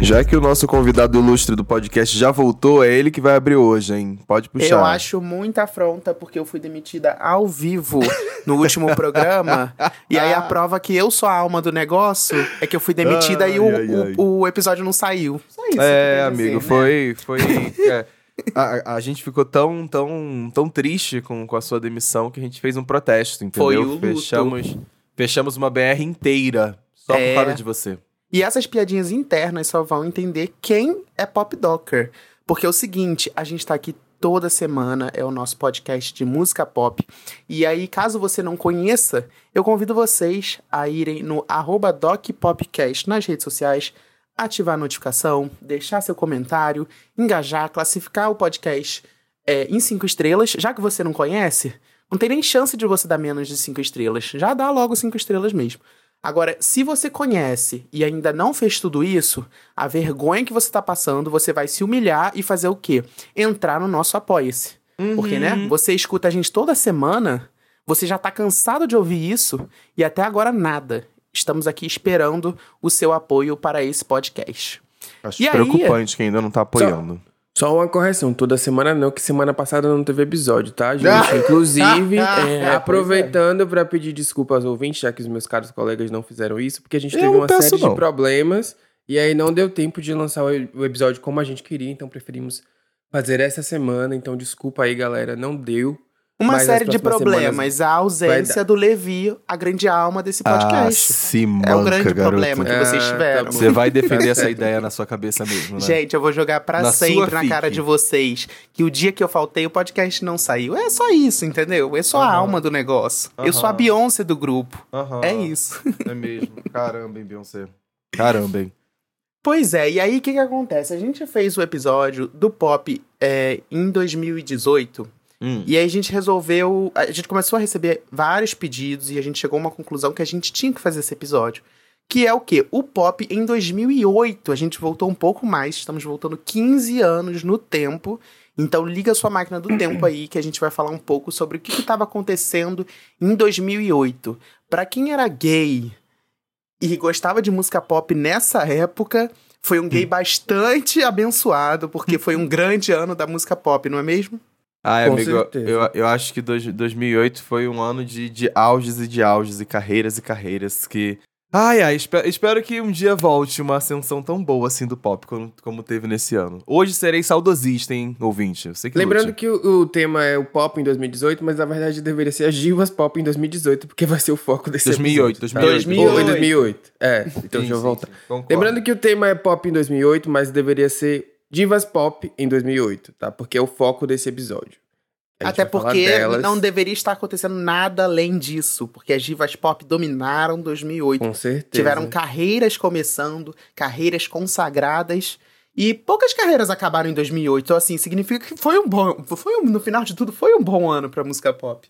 Já que o nosso convidado ilustre do podcast já voltou, é ele que vai abrir hoje, hein? Pode puxar. Eu acho muita afronta porque eu fui demitida ao vivo no último programa. e aí a prova que eu sou a alma do negócio é que eu fui demitida Ai, e o, ai, ai. O, o episódio não saiu. Só isso. que eu É, amigo, dizer, né? foi. foi é, a, a gente ficou tão, tão, tão triste com, com a sua demissão que a gente fez um protesto, entendeu? Foi o luto. Fechamos, fechamos uma BR inteira só É. por causa de você. E essas piadinhas internas só vão entender quem é Pop Docker. Porque é o seguinte, a gente tá aqui toda semana, é o nosso podcast de música pop. E aí, caso você não conheça, eu convido vocês a irem no DocPopcast nas redes sociais, ativar a notificação, deixar seu comentário, engajar, classificar o podcast é, em cinco estrelas. Já que você não conhece, não tem nem chance de você dar menos de cinco estrelas. Já dá logo cinco estrelas mesmo. Agora, se você conhece e ainda não fez tudo isso, a vergonha que você tá passando, você vai se humilhar e fazer o quê? Entrar no nosso Apoia-se. Porque, né? Você escuta a gente toda semana, você já tá cansado de ouvir isso e até agora nada. Estamos aqui esperando o seu apoio para esse podcast. Acho E aí? preocupante que ainda não tá apoiando. Só uma correção, toda semana não, que semana passada não teve episódio, tá, gente? Inclusive, é, Pois é. aproveitando pra pedir desculpa aos ouvintes, já que os meus caros colegas não fizeram isso, porque a gente Eu teve uma série não. de problemas e aí não deu tempo de lançar o episódio como a gente queria, então preferimos fazer essa semana. Então, desculpa aí, galera, não deu. Uma Mas série de problemas, a ausência do Levi, a grande alma desse Ah, podcast. se é manca, um grande garoto. problema que vocês Ah, tiveram. tá. Você vai defender essa ideia na sua cabeça mesmo, né? Gente, eu vou jogar pra Na sempre na cara fique. de vocês que o dia que eu faltei, o podcast não saiu. É só isso, entendeu? Eu sou a Aham. alma do negócio. Eu sou a. Beyoncé do grupo. Aham. É isso. É mesmo. Caramba, hein, Beyoncé. Caramba, hein. Pois é, e aí o que, que acontece? A gente fez o episódio do pop é, em 2018. Hum. E aí a gente resolveu. A gente começou a receber vários pedidos e a gente chegou a uma conclusão que a gente tinha que fazer esse episódio. Que é o quê? O pop em 2008. A gente voltou um pouco mais, estamos voltando 15 anos no tempo. Então liga a sua máquina do tempo aí que a gente vai falar um pouco sobre o que estava acontecendo em 2008. Pra quem era gay e gostava de música pop nessa época, foi um gay bastante abençoado, porque foi um grande ano da música pop, não é mesmo? Ai, Com amigo, certeza. eu, eu acho que dois, 2008 foi um ano de, de auges e de auges, e carreiras e carreiras que... Ai, ai, espero, espero que um dia volte uma ascensão tão boa assim do pop como, como teve nesse ano. Hoje serei saudosista, hein, ouvinte? Eu sei que Lembrando lute. que o, o tema é o pop em 2018, mas na verdade deveria ser as divas pop em 2018, porque vai ser o foco desse 2008, episódio, tá? 2008. Ou em 2008. É, então Sim, deixa eu voltar. sim. Lembrando que o tema é pop em 2008, mas deveria ser divas pop em 2008, tá? Porque é o foco desse episódio. Até porque não deveria estar acontecendo nada além disso, porque as divas pop dominaram 2008. Com certeza. Tiveram carreiras começando, carreiras consagradas, e poucas carreiras acabaram em 2008. Então, assim, significa que foi um bom. Foi um, no final de tudo, foi um bom ano pra música pop.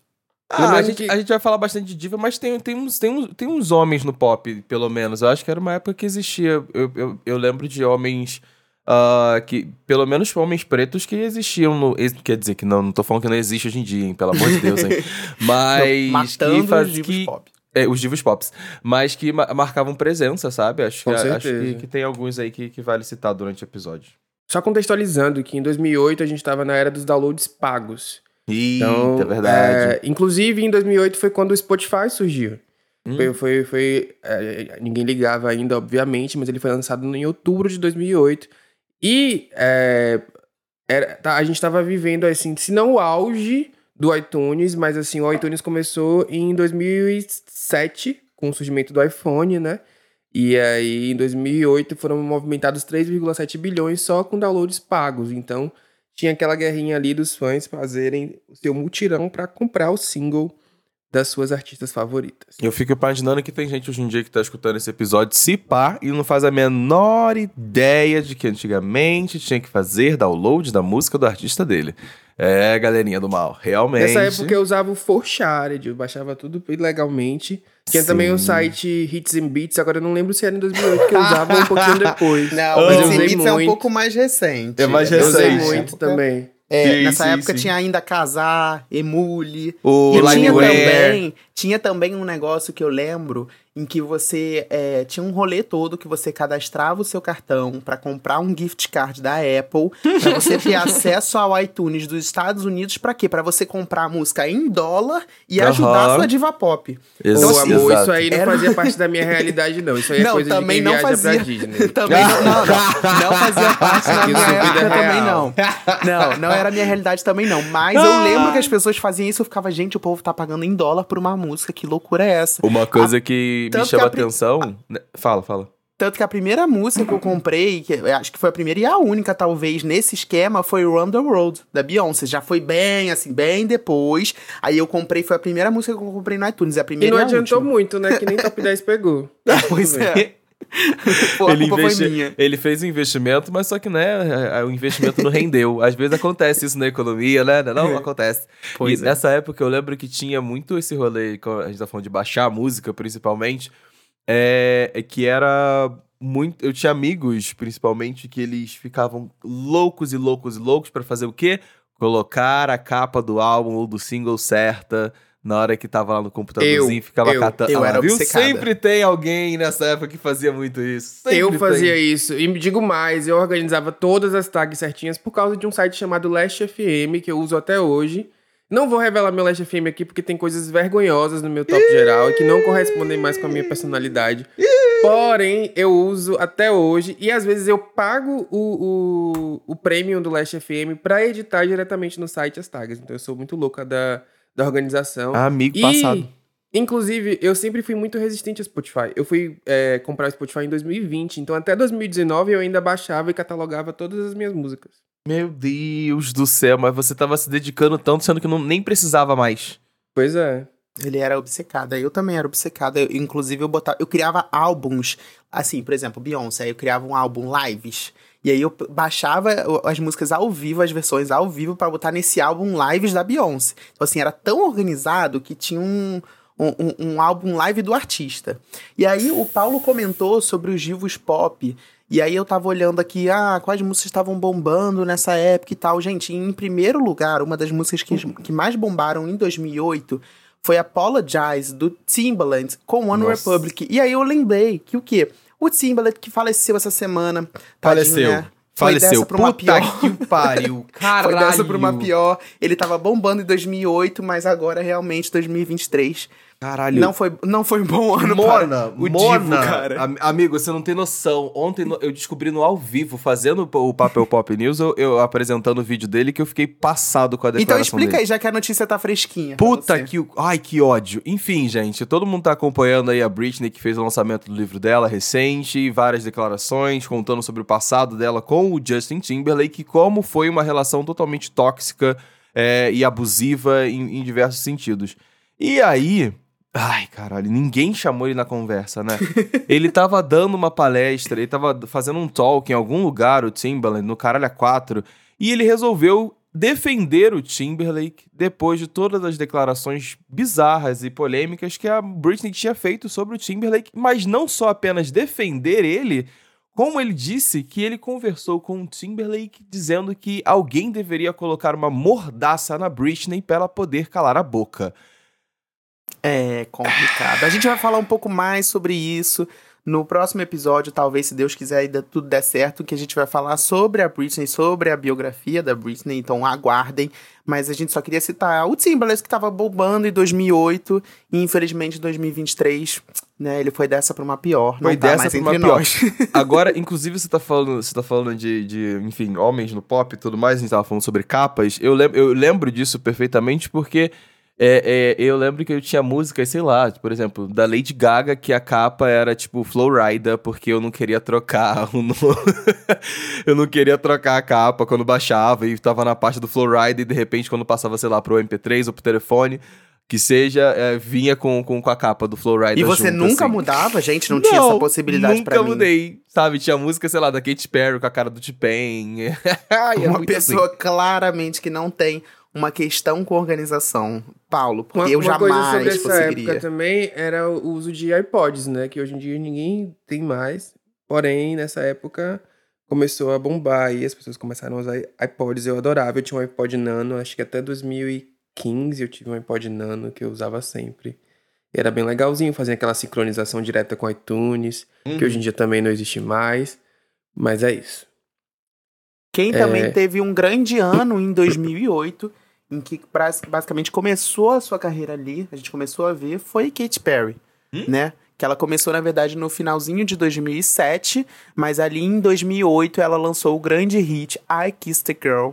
Ah, a gente, que- a gente vai falar bastante de diva, mas tem, tem, uns, tem, uns, tem uns homens no pop, pelo menos. Eu acho que era uma época que existia. Eu, eu, eu lembro de homens. Ah, que, pelo menos homens pretos que existiam no. Quer dizer que não, não tô falando que não existe hoje em dia, hein? Pelo amor de Deus, hein? Mas. Matando que faz, os divos que, pop. É, os divos pops. Mas que ma- marcavam presença, sabe? Acho, que, acho que, que tem alguns aí que, que vale citar durante o episódio. Só contextualizando que em 2008 a gente tava na era dos downloads pagos. Eita, Então, é verdade. é, inclusive, em 2008 foi quando o Spotify surgiu. Hum. Foi, foi, foi, é, ninguém ligava ainda, obviamente, mas ele foi lançado em outubro de 2008. E é, era- tá, a gente estava vivendo, assim, se não o auge do iTunes, mas assim, o iTunes começou em 2007, com o surgimento do iPhone, né? E aí, em 2008, foram movimentados 3,7 bilhões só com downloads pagos. Então, tinha aquela guerrinha ali dos fãs fazerem o seu mutirão para comprar o single das suas artistas favoritas. Eu fico imaginando que tem gente hoje em dia que tá escutando esse episódio se pá e não faz a menor ideia de que antigamente tinha que fazer download da música do artista dele. É, galerinha do mal, realmente. Nessa época eu usava o Forshared, eu baixava tudo ilegalmente. Tinha também o Sim. site Hits and Beats, agora eu não lembro se era em 2008 que eu usava ou um pouquinho depois. Não, Mas o eu Beats Beats é um muito. pouco mais recente. É mais Eu usei recente. muito também. É, Sim, nessa sim, época sim. tinha ainda Casar, Emule. O e tinha também, Tinha também um negócio que eu lembro em que você é, tinha um rolê todo que você cadastrava o seu cartão para comprar um gift card da Apple, para você ter acesso ao iTunes dos Estados Unidos, para quê? Para você comprar a música em dólar e Aham. ajudar a sua diva pop. Pô, Então, assim, amor, isso aí não Era- fazia parte da minha realidade, não. Isso aí é Não, coisa também de não quem viaja fazia. pra Disney. Também não, não, não, não fazia parte da minha é também, real. não. Não, não era a minha realidade também, não. Mas eu lembro que as pessoas faziam isso, eu ficava, gente, o povo tá pagando em dólar por uma música, que loucura é essa? Uma coisa que me tanto que chama a atenção. né? Fala, fala. Tanto que a primeira música que eu comprei, que eu acho que foi a primeira e a única, talvez, nesse esquema, foi Run the World, da Beyoncé. Já foi bem, assim, bem depois. Aí eu comprei, foi a primeira música que eu comprei no iTunes, é a E primeira não e a adiantou última. muito, né? Que nem Top 10 pegou. Pois é. Pô, ele, investi- ele fez um investimento, mas só que, né, o investimento não rendeu. Às vezes acontece isso na economia, né? Não, acontece. Pois e é. nessa época eu lembro que tinha muito esse rolê, a gente tá falando de baixar a música, principalmente, é, é que era muito... Eu tinha amigos, principalmente, que eles ficavam loucos e loucos e loucos pra fazer o quê? Colocar a capa do álbum ou do single certa... Na hora que tava lá no computadorzinho, Eu, ficava eu, catando. eu Ah era viu? obcecada. Sempre tem alguém nessa época que fazia muito isso. Sempre eu tem. fazia isso. E me digo mais, eu organizava todas as tags certinhas por causa de um site chamado Last FM, que eu uso até hoje. Não vou revelar meu Last FM aqui, porque tem coisas vergonhosas no meu top geral e que não correspondem mais com a minha personalidade. Porém, eu uso até hoje e às vezes eu pago o, o, o premium do Last FM pra editar diretamente no site as tags. Então eu sou muito louca da, da organização. Amigo E, passado. Inclusive, eu sempre fui muito resistente a Spotify. Eu fui é, comprar o Spotify em 2020, então até 2019 eu ainda baixava e catalogava todas as minhas músicas. Meu Deus do céu, mas você tava se dedicando tanto, sendo que não, nem precisava mais. Pois é. Ele era obcecado, eu também era obcecada. Inclusive, eu botava. Eu criava álbuns, assim, por exemplo, Beyoncé, aí eu criava um álbum lives. E aí eu baixava as músicas ao vivo, as versões ao vivo, pra botar nesse álbum lives da Beyoncé. Então, assim, era tão organizado que tinha um. Um, um- um álbum live do artista. E aí o Paulo comentou sobre os divos pop. E aí eu tava olhando aqui, ah, quais músicas estavam bombando nessa época e tal. Gente, em primeiro lugar, uma das músicas que, que mais bombaram em 2008 foi Apologize, do Timbaland, com One Nossa. Republic. E aí eu lembrei que o quê? O Timbaland que faleceu essa semana. tadinho, Faleceu. né? Foi Faleceu. dessa pra uma Puta pior. que pariu. Caralho. Foi dessa pra uma pior. Ele tava bombando em 2008, mas agora realmente 2023. Caralho. Não foi, não foi um bom ano Mona, para o Mona, Divo, amigo, você não tem noção. Ontem no- eu descobri no ao vivo, fazendo o Papel Pop News, eu, eu apresentando o vídeo dele, que eu fiquei passado com a Então declaração explica dele. aí, já que a notícia tá fresquinha. Puta que. Ai, que ódio. Enfim, gente, todo mundo tá acompanhando aí a Britney, que fez o lançamento do livro dela recente, várias declarações contando sobre o passado dela com o Justin Timberlake, como foi uma relação totalmente tóxica é, e abusiva em, em diversos sentidos. E aí. Ai, caralho, ninguém chamou ele na conversa, né? ele tava dando uma palestra, ele tava fazendo um talk em algum lugar, o Timberlake, no Caralho a 4, e ele resolveu defender o Timberlake depois de todas as declarações bizarras e polêmicas que a Britney tinha feito sobre o Timberlake, mas não só apenas defender ele, como ele disse que ele conversou com o Timberlake dizendo que alguém deveria colocar uma mordaça na Britney para ela poder calar a boca. É complicado. A gente vai falar um pouco mais sobre isso no próximo episódio, talvez, se Deus quiser e tudo der certo, que a gente vai falar sobre a Britney, sobre a biografia da Britney, então aguardem. Mas a gente só queria citar o Timberlake que tava bombando em 2008 e infelizmente em 2023, né, ele foi dessa pra uma pior. Foi não tá dessa mais pra uma entre pior. nós. Agora, inclusive, você tá falando, você tá falando de, de, enfim, homens no pop e tudo mais, a gente tava falando sobre capas. Eu, lem eu lembro disso perfeitamente porque é, é, eu lembro que eu tinha músicas, sei lá, por exemplo, da Lady Gaga, que a capa era tipo Flowrider, porque eu não queria trocar o Eu não queria trocar a capa quando baixava e tava na parte do Flowrider e de repente quando passava, sei lá, pro MP3 ou pro telefone, que seja, é, vinha com, com, com a capa do Flowrider E você junto, nunca assim. mudava, gente? Não, tinha essa possibilidade nunca pra mim. mudei, sabe? Tinha música, sei lá, da Katy Perry com a cara do T-Pain. Ai, é Uma pessoa assim. claramente que não tem uma questão com organização. Paulo, porque Uma, eu uma coisa sobre jamais essa época também era o uso de iPods, né? Que hoje em dia ninguém tem mais. Porém, nessa época começou a bombar e as pessoas começaram a usar iPods. Eu adorava. Eu tinha um iPod Nano, acho que até 2015 eu tive um iPod Nano que eu usava sempre. Era bem legalzinho, fazia aquela sincronização direta com iTunes, que hoje em dia também não existe mais. Mas é isso. Quem É. também teve um grande ano em 2008, em que basicamente começou a sua carreira ali, a gente começou a ver, foi Katy Perry, né? Que ela começou, na verdade, no finalzinho de 2007, mas ali em 2008 ela lançou o grande hit I Kissed a Girl,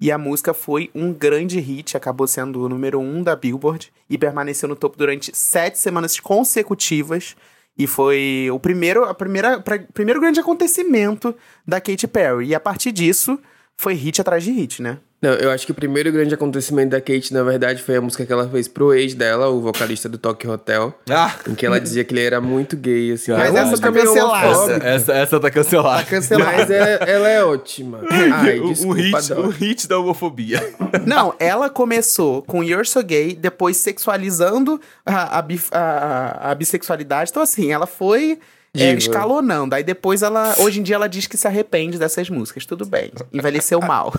e a música foi um grande hit, acabou sendo o número um da Billboard, e permaneceu no topo durante sete semanas consecutivas, e foi o primeiro, a primeira, pra- primeiro grande acontecimento da Katy Perry. E a partir disso, foi hit atrás de hit, né? Não, eu acho que o primeiro grande acontecimento da Kate, na verdade, foi a música que ela fez pro ex dela, o vocalista do Tokyo Hotel, Ah! em que ela dizia que ele era muito gay, assim. Mas Ela essa tá cancelada. Essa, essa tá cancelada. Cancelado. Mas é- ela é ótima. Ai, o, o desculpa, hit, o hit da homofobia. Não, ela começou com You're So Gay, depois sexualizando a, a, a- a bissexualidade. Então, assim, ela foi é, escalonando. Aí depois ela. Hoje em dia ela diz que se arrepende dessas músicas. Tudo bem. Envelheceu mal.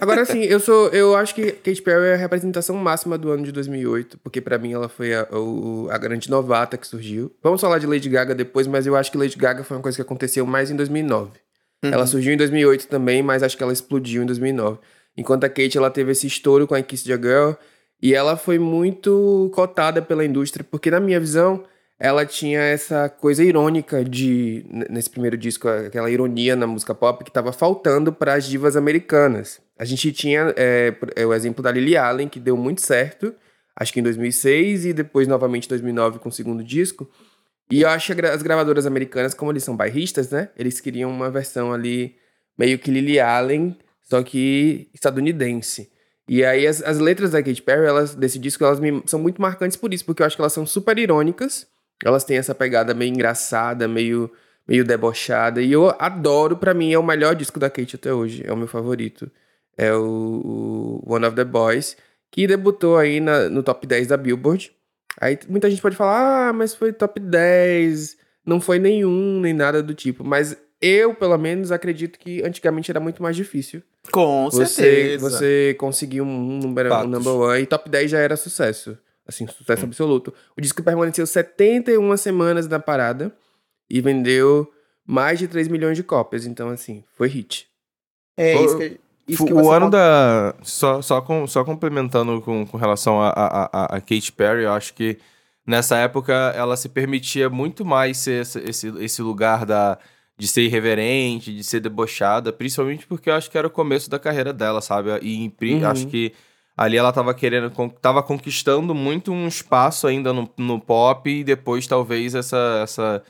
Agora, assim, eu sou. Eu acho que Katy Perry é a representação máxima do ano de 2008, porque pra mim ela foi a, o- a grande novata que surgiu. Vamos falar de Lady Gaga depois, mas eu acho que Lady Gaga foi uma coisa que aconteceu mais em 2009. Ela surgiu em 2008 também, mas acho que ela explodiu em 2009. Enquanto a Kate ela teve esse estouro com a Kiss the Girl e ela foi muito cotada pela indústria, porque na minha visão ela tinha essa coisa irônica de nesse primeiro disco, aquela ironia na música pop que estava faltando para as divas americanas. A gente tinha é, é, o exemplo da Lily Allen que deu muito certo, acho que em 2006 e depois novamente em 2009 com o segundo disco. E eu acho que as gravadoras americanas, como eles são bairristas, né? Eles queriam uma versão ali meio que Lily Allen, só que estadunidense. E aí as, as letras da Katy Perry, elas, desse disco, elas me- são muito marcantes por isso, porque eu acho que elas são super irônicas. Elas têm essa pegada meio engraçada, meio, meio debochada. E eu adoro, pra mim, é o melhor disco da Katy até hoje. É o meu favorito. É o, o One of the Boys, que debutou aí na- no top 10 da Billboard. Aí muita gente pode falar, ah, mas foi top 10, não foi nenhum, nem nada do tipo. Mas eu, pelo menos, acredito que antigamente era muito mais difícil. Com Você, certeza. você conseguir um, número, um number one e top 10 já era sucesso. Assim, sucesso absoluto. O disco permaneceu 71 semanas na parada e vendeu mais de 3 milhões de cópias. Então, assim, foi hit. É O- isso que, isso que o ano falou. da. Só, só, com, só complementando com, com relação a, a, a, a Katy Perry, eu acho que nessa época ela se permitia muito mais ser esse, esse, esse lugar da, de ser irreverente, de ser debochada, principalmente porque eu acho que era o começo da carreira dela, sabe? E Uhum. acho que ali ela tava querendo, tava conquistando muito um espaço ainda no, no pop e depois talvez essa. essa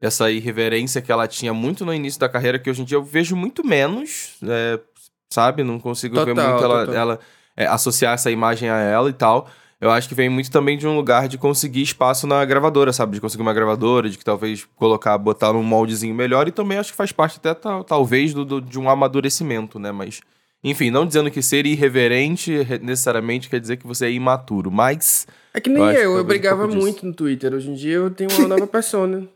essa irreverência que ela tinha muito no início da carreira, que hoje em dia eu vejo muito menos, é, sabe? Não consigo ver Total, muito ela, ela é, associar essa imagem a ela e tal. Eu acho que vem muito também de um lugar de conseguir espaço na gravadora, sabe? De conseguir uma gravadora, de que talvez colocar, botar num moldezinho melhor. E também acho que faz parte até, tal- talvez, do, do- de um amadurecimento, né? Mas, enfim, não dizendo que ser irreverente re- necessariamente quer dizer que você é imaturo, mas... É que nem Eu eu, que eu, um brigava disso. muito no Twitter. Hoje em dia eu tenho uma nova persona.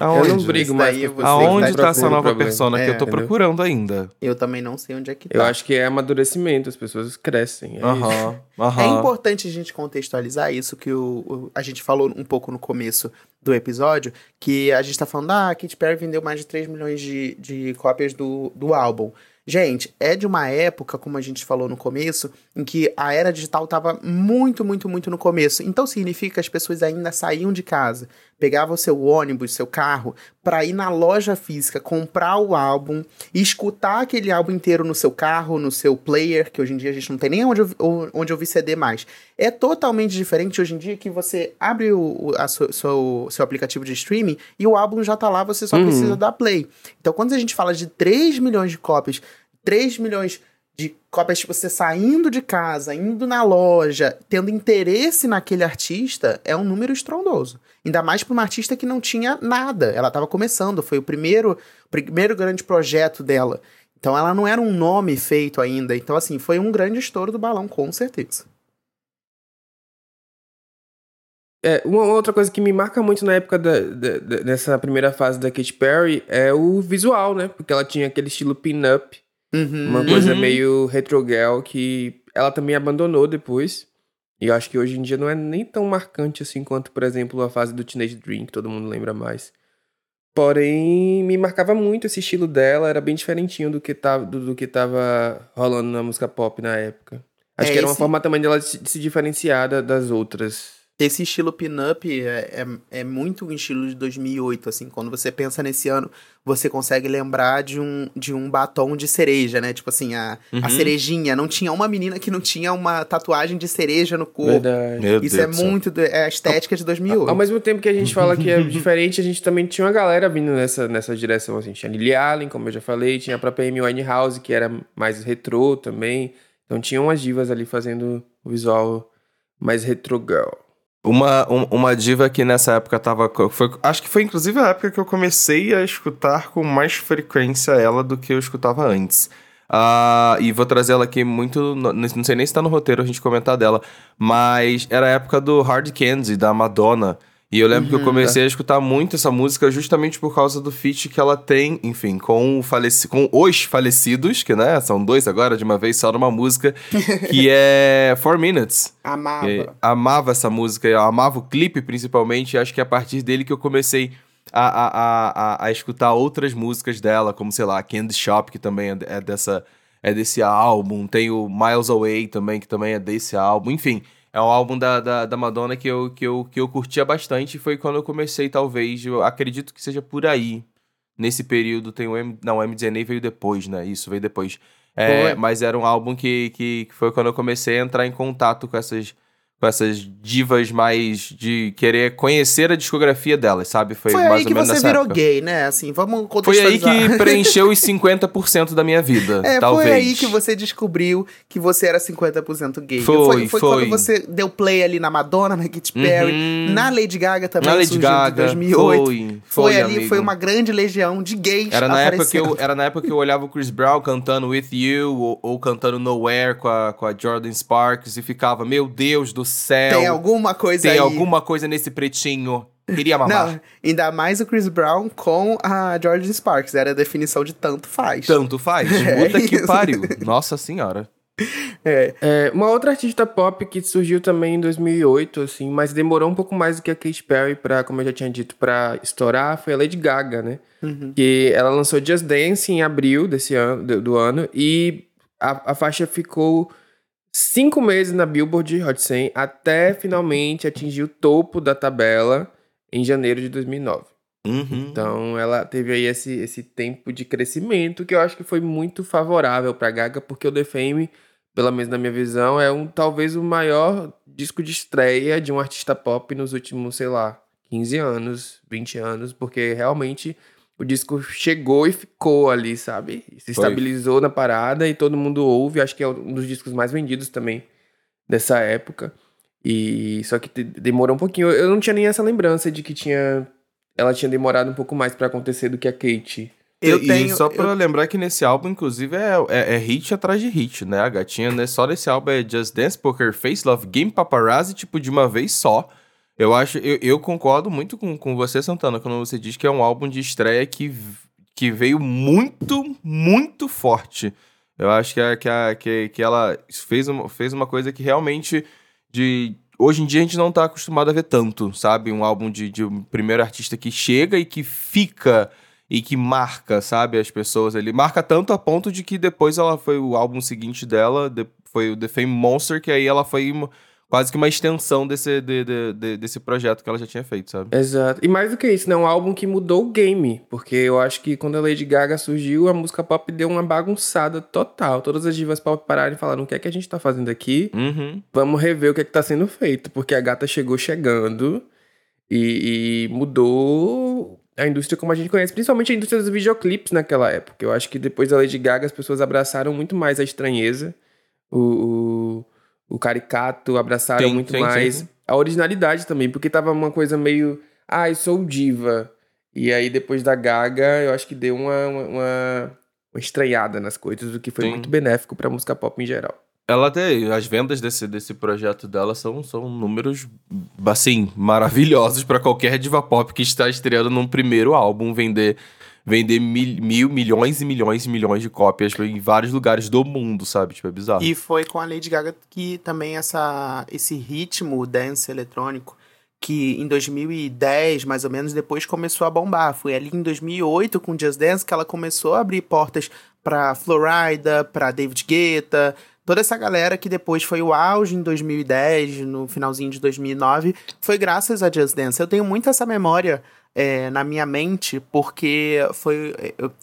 Aonde? Eu não brigo mais que pessoas, Aonde não tá essa nova problema. persona que É, eu tô entendeu? procurando ainda? Eu também não sei onde é que tá. Eu acho que é amadurecimento, as pessoas crescem. É. Aham, aham. É importante a gente contextualizar isso que o, o- a gente falou um pouco no começo do episódio, que a gente tá falando, ah, a Katy Perry vendeu mais de 3 milhões de, de cópias do, do álbum. Gente, é de uma época, como a gente falou no começo, em que a era digital tava muito, muito, muito no começo. Então significa que as pessoas ainda saíam de casa, pegavam o seu ônibus, seu carro, para ir na loja física, comprar o álbum e escutar aquele álbum inteiro no seu carro, no seu player, que hoje em dia a gente não tem nem onde, onde ouvir CD mais. É totalmente diferente hoje em dia que você abre o, seu, seu, seu aplicativo de streaming e o álbum já tá lá, você só Uhum. precisa dar play. Então quando a gente fala de 3 milhões de cópias, 3 milhões de cópias tipo você saindo de casa, indo na loja, tendo interesse naquele artista, é um número estrondoso. Ainda mais para uma artista que não tinha nada. Ela estava começando, foi o primeiro, primeiro grande projeto dela. Então ela não era um nome feito ainda. Então, assim, foi um grande estouro do balão, com certeza. É, uma outra coisa que me marca muito na época da, da- da- dessa primeira fase da Katy Perry é o visual, né? Porque ela tinha aquele estilo pin-up, Uhum. uma coisa Uhum. meio retro girl que ela também abandonou depois. E eu acho que hoje em dia não é nem tão marcante assim quanto, por exemplo, a fase do Teenage Dream, que todo mundo lembra mais. Porém, me marcava muito esse estilo dela, era bem diferentinho do que tava, do, do que tava rolando na música pop na época. Acho É, que era uma esse- forma também dela de se, diferenciar da- das outras. Esse estilo pin-up é, é, é muito um estilo de 2008, assim. Quando você pensa nesse ano, você consegue lembrar de um, de um batom de cereja, né? Tipo assim, a, a Uhum. cerejinha. Não tinha uma menina que não tinha uma tatuagem de cereja no corpo. Verdade. Meu Isso Deus é muito... do- É a estética de 2008. Ao mesmo tempo que a gente fala que é diferente, a gente também tinha uma galera vindo nessa, nessa direção, assim. Tinha Lily Allen, como eu já falei, tinha a própria Amy Winehouse, que era mais retrô também. Então tinha umas divas ali fazendo o visual mais retro girl. Uma, um- uma diva que nessa época tava. Foi, acho que foi inclusive a época que eu comecei a escutar com mais frequência ela do que eu escutava antes. Ah, e vou trazer ela aqui muito. Não sei nem se tá no roteiro a gente comentar dela. Mas era a época do Hard Candy, da Madonna. E eu lembro que eu comecei a escutar muito essa música justamente por causa do feat que ela tem, enfim, com, o faleci com os falecidos, que né, são dois agora de uma vez só numa música, que é Four Minutes. Amava. E amava essa música, eu amava o clipe principalmente, e acho que é a partir dele que eu comecei a, a, a, a, a escutar outras músicas dela, como, sei lá, Candy Shop, que também é, é dessa, é desse álbum, tem o Miles Away também, que também é desse álbum, enfim, é um álbum da, da, da Madonna que eu, que, eu, que eu curtia bastante, e foi quando eu comecei, talvez, eu acredito que seja por aí, nesse período, tem o M, não, o MDNA veio depois, né, isso, veio depois. É, mas era um álbum que, que, que foi quando eu comecei a entrar em contato com essas, com essas divas mais de querer conhecer a discografia delas, sabe? Foi, Foi mais aí ou que menos você virou época. gay, né? Assim, vamos Foi aí contextualizar. que preencheu os 50% da minha vida, É, talvez. foi aí que você descobriu que você era 50% gay. Foi, foi, foi. quando você deu play ali na Madonna, na Katy Perry, Uhum. na Lady Gaga também, Na Lady Gaga, 2008. foi, Foi, foi, ali, amigo. foi uma grande legião de gays Era na, época que eu, era na época que eu olhava o Chris Brown cantando With You ou, ou cantando Nowhere com a, com a Jordan Sparks e ficava, meu Deus do céu, Tem alguma coisa tem aí. alguma coisa nesse pretinho. Queria mamar. Não, ainda mais o Chris Brown com a George Sparks. Era a definição de tanto faz. Tanto faz. É Puta que isso. pariu. Nossa senhora. É. É, uma outra artista pop que surgiu também em 2008, assim, mas demorou um pouco mais do que a Katy Perry pra, como eu já tinha dito, pra estourar, foi a Lady Gaga, né? Uhum. Que ela lançou Just Dance em abril desse ano, do, do ano e a, a faixa ficou cinco meses na Billboard Hot 100 até finalmente atingir o topo da tabela em janeiro de 2009. Uhum. Então ela teve aí esse, esse tempo de crescimento que eu acho que foi muito favorável pra Gaga, porque o The Fame, pelo menos na minha visão, é um talvez o maior disco de estreia de um artista pop nos últimos, sei lá, 15 anos, 20 anos, porque realmente o disco chegou e ficou ali, sabe? Se Foi. estabilizou na parada e todo mundo ouve, acho que é um dos discos mais vendidos também dessa época. E só que te- demorou um pouquinho. Eu não tinha nem essa lembrança de que tinha ela tinha demorado um pouco mais pra acontecer do que a Kate. Eu e tenho. só eu- pra lembrar que nesse álbum, inclusive, é, é, é hit atrás de hit, né? A gatinha, né? Só nesse álbum é Just Dance, Poker Face, Love Game, Paparazzi, tipo, de uma vez só. Eu acho, eu, eu concordo muito com, com você, Santana, quando você diz que é um álbum de estreia que, que veio muito, muito forte. Eu acho que, a, que, a, que, que ela fez uma, fez uma coisa que realmente de. Hoje em dia a gente não tá acostumado a ver tanto, sabe? Um álbum de, de um primeiro artista que chega e que fica e que marca, sabe, as pessoas ali. Marca tanto a ponto de que depois ela foi o álbum seguinte dela, de- foi o The Fame Monster, que aí ela foi quase que uma extensão desse, de- de- de- desse projeto que ela já tinha feito, sabe? Exato. E mais do que isso, né? Um álbum que mudou o game. Porque eu acho que quando a Lady Gaga surgiu, a música pop deu uma bagunçada total. Todas as divas pop pararam e falaram: o que é que a gente tá fazendo aqui? Uhum. Vamos rever o que é que tá sendo feito. Porque a gata chegou chegando e, e mudou a indústria como a gente conhece, principalmente a indústria dos videoclipes naquela época. Eu acho que depois da Lady Gaga as pessoas abraçaram muito mais a estranheza, o, o, o caricato, abraçaram Sim, muito sim, mais sim. a originalidade também, porque tava uma coisa meio, ai, sou diva. E aí depois da Gaga, eu acho que deu uma, uma, uma, estranhada nas coisas, o que foi muito benéfico pra música pop em geral. Ela tem. As vendas desse, desse projeto dela são, são números, assim, maravilhosos pra qualquer diva pop que está estreando num primeiro álbum vender, vender mil, mil, milhões e milhões e milhões de cópias em vários lugares do mundo, sabe? Tipo, é bizarro. E foi com a Lady Gaga que também essa, esse ritmo dance eletrônico que em 2010, mais ou menos, depois começou a bombar. Foi ali em 2008 com Just Dance que ela começou a abrir portas para Florida, para David Guetta, toda essa galera que depois foi o auge em 2010, no finalzinho de 2009, foi graças a Just Dance. Eu tenho muito essa memória é, na minha mente, porque foi,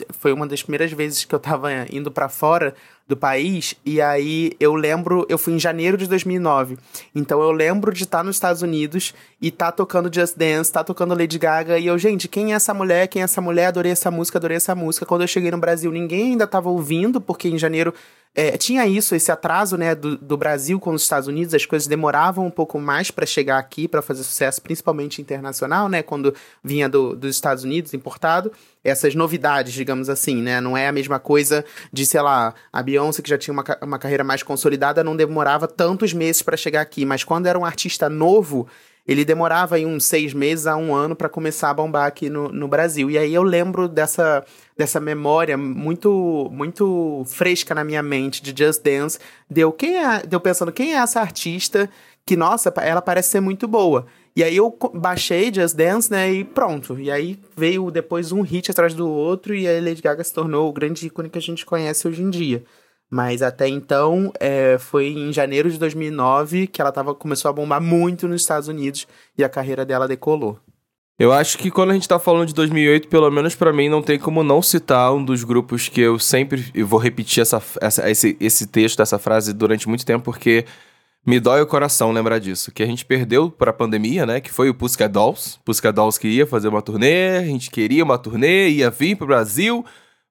foi uma das primeiras vezes que eu tava indo para fora do país, e aí eu lembro, eu fui em janeiro de 2009, então eu lembro de estar tá nos Estados Unidos e tá tocando Just Dance, tá tocando Lady Gaga, e eu, gente, quem é essa mulher? Quem é essa mulher? Adorei essa música, adorei essa música. Quando eu cheguei no Brasil, ninguém ainda tava ouvindo, porque em janeiro é, tinha isso, esse atraso, né, do, do, Brasil com os Estados Unidos, as coisas demoravam um pouco mais para chegar aqui, para fazer sucesso, principalmente internacional, né, quando vinha do, dos Estados Unidos importado. Essas novidades, digamos assim, né, não é a mesma coisa de, sei lá, a Beyoncé, que já tinha uma, uma carreira mais consolidada, não demorava tantos meses para chegar aqui, mas quando era um artista novo, ele demorava aí uns seis meses a um ano para começar a bombar aqui no, no Brasil. E aí eu lembro dessa, dessa memória muito muito fresca na minha mente de Just Dance. Deu, quem é, deu pensando, quem é essa artista que, nossa, ela parece ser muito boa. E aí eu baixei Just Dance, né, e pronto. E aí veio depois um hit atrás do outro e a Lady Gaga se tornou o grande ícone que a gente conhece hoje em dia. Mas até então, é, foi em janeiro de 2009 que ela tava, começou a bombar muito nos Estados Unidos e a carreira dela decolou. Eu acho que quando a gente tá falando de 2008, pelo menos para mim, não tem como não citar um dos grupos que eu sempre eu vou repetir essa, essa, esse, esse texto, essa frase durante muito tempo, porque me dói o coração lembrar disso. Que a gente perdeu pra pandemia, né? Que foi o Pussycat Dolls. Pussycat Dolls queria fazer uma turnê, a gente queria uma turnê, ia vir pro Brasil,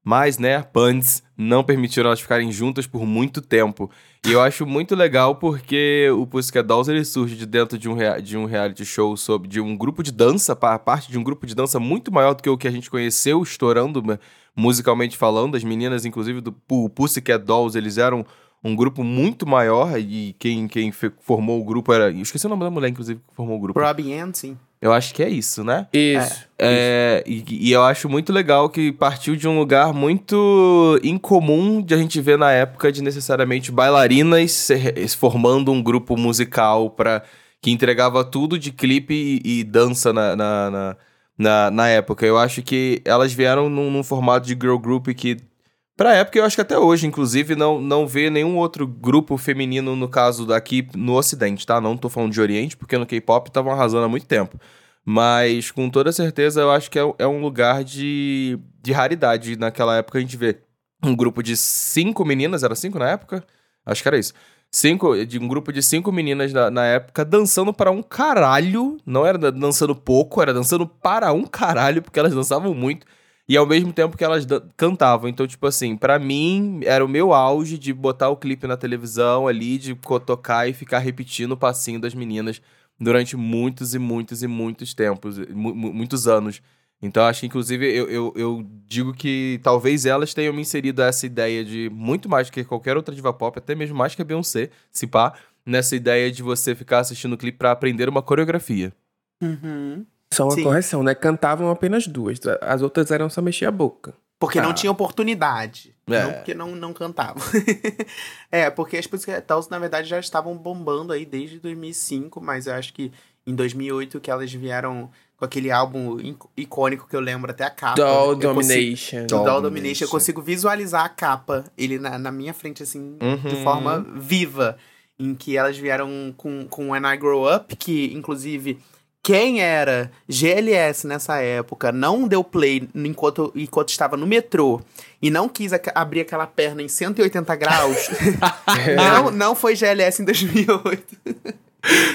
mas, né, Punts não permitiram elas ficarem juntas por muito tempo. E eu acho muito legal porque o Pussycat Dolls ele surge de dentro de um, de um reality show sobre de um grupo de dança, parte de um grupo de dança muito maior do que o que a gente conheceu, estourando musicalmente falando. As meninas, inclusive, do Pussycat Dolls, eles eram um grupo muito maior e quem, quem formou o grupo era... Eu esqueci o nome da mulher, inclusive, que formou o grupo. Robbie Antin. Eu acho que é isso, né? Isso. É, é e, e, eu acho muito legal que partiu de um lugar muito incomum de a gente ver na época de necessariamente bailarinas se, formando um grupo musical para que entregava tudo de clipe e, e dança na, na, na, na, na época. Eu acho que elas vieram num, num formato de girl group que Pra época, eu acho que até hoje, inclusive, não, não vê nenhum outro grupo feminino, no caso daqui no Ocidente, tá? Não tô falando de Oriente, porque no K-pop estavam arrasando há muito tempo. Mas, com toda certeza, eu acho que é, é um lugar de, de raridade. Naquela época, a gente vê um grupo de cinco meninas, era cinco na época? Acho que era isso. Cinco, de um grupo de cinco meninas na, na época dançando para um caralho. Não era dançando pouco, era dançando para um caralho, porque elas dançavam muito. E ao mesmo tempo que elas cantavam. Então, tipo assim, para mim era o meu auge de botar o clipe na televisão ali, de tocar e ficar repetindo o passinho das meninas durante muitos e muitos e muitos tempos, muitos anos. Então, acho que, inclusive, eu, eu, eu, digo que talvez elas tenham me inserido essa ideia de muito mais que qualquer outra diva pop, até mesmo mais que a Beyoncé, se pá, nessa ideia de você ficar assistindo o clipe para aprender uma coreografia. Uhum. Só uma Sim. correção, né? Cantavam apenas duas. As outras eram só mexer a boca. Porque ah. não tinha oportunidade. É. Não porque não, não cantavam. é, porque as Pussycat Dolls, na verdade, já estavam bombando aí desde 2005, mas eu acho que em 2008 que elas vieram com aquele álbum icônico que eu lembro até a capa. Doll Domination. Consigo, Doll, Doll Domination. Eu consigo visualizar a capa, ele na, na minha frente, assim, uhum. de forma viva. Em que elas vieram com, com When I Grow Up, que inclusive quem era GLS nessa época não deu play enquanto, enquanto estava no metrô e não quis abrir aquela perna em 180 graus, não, não foi GLS em 2008.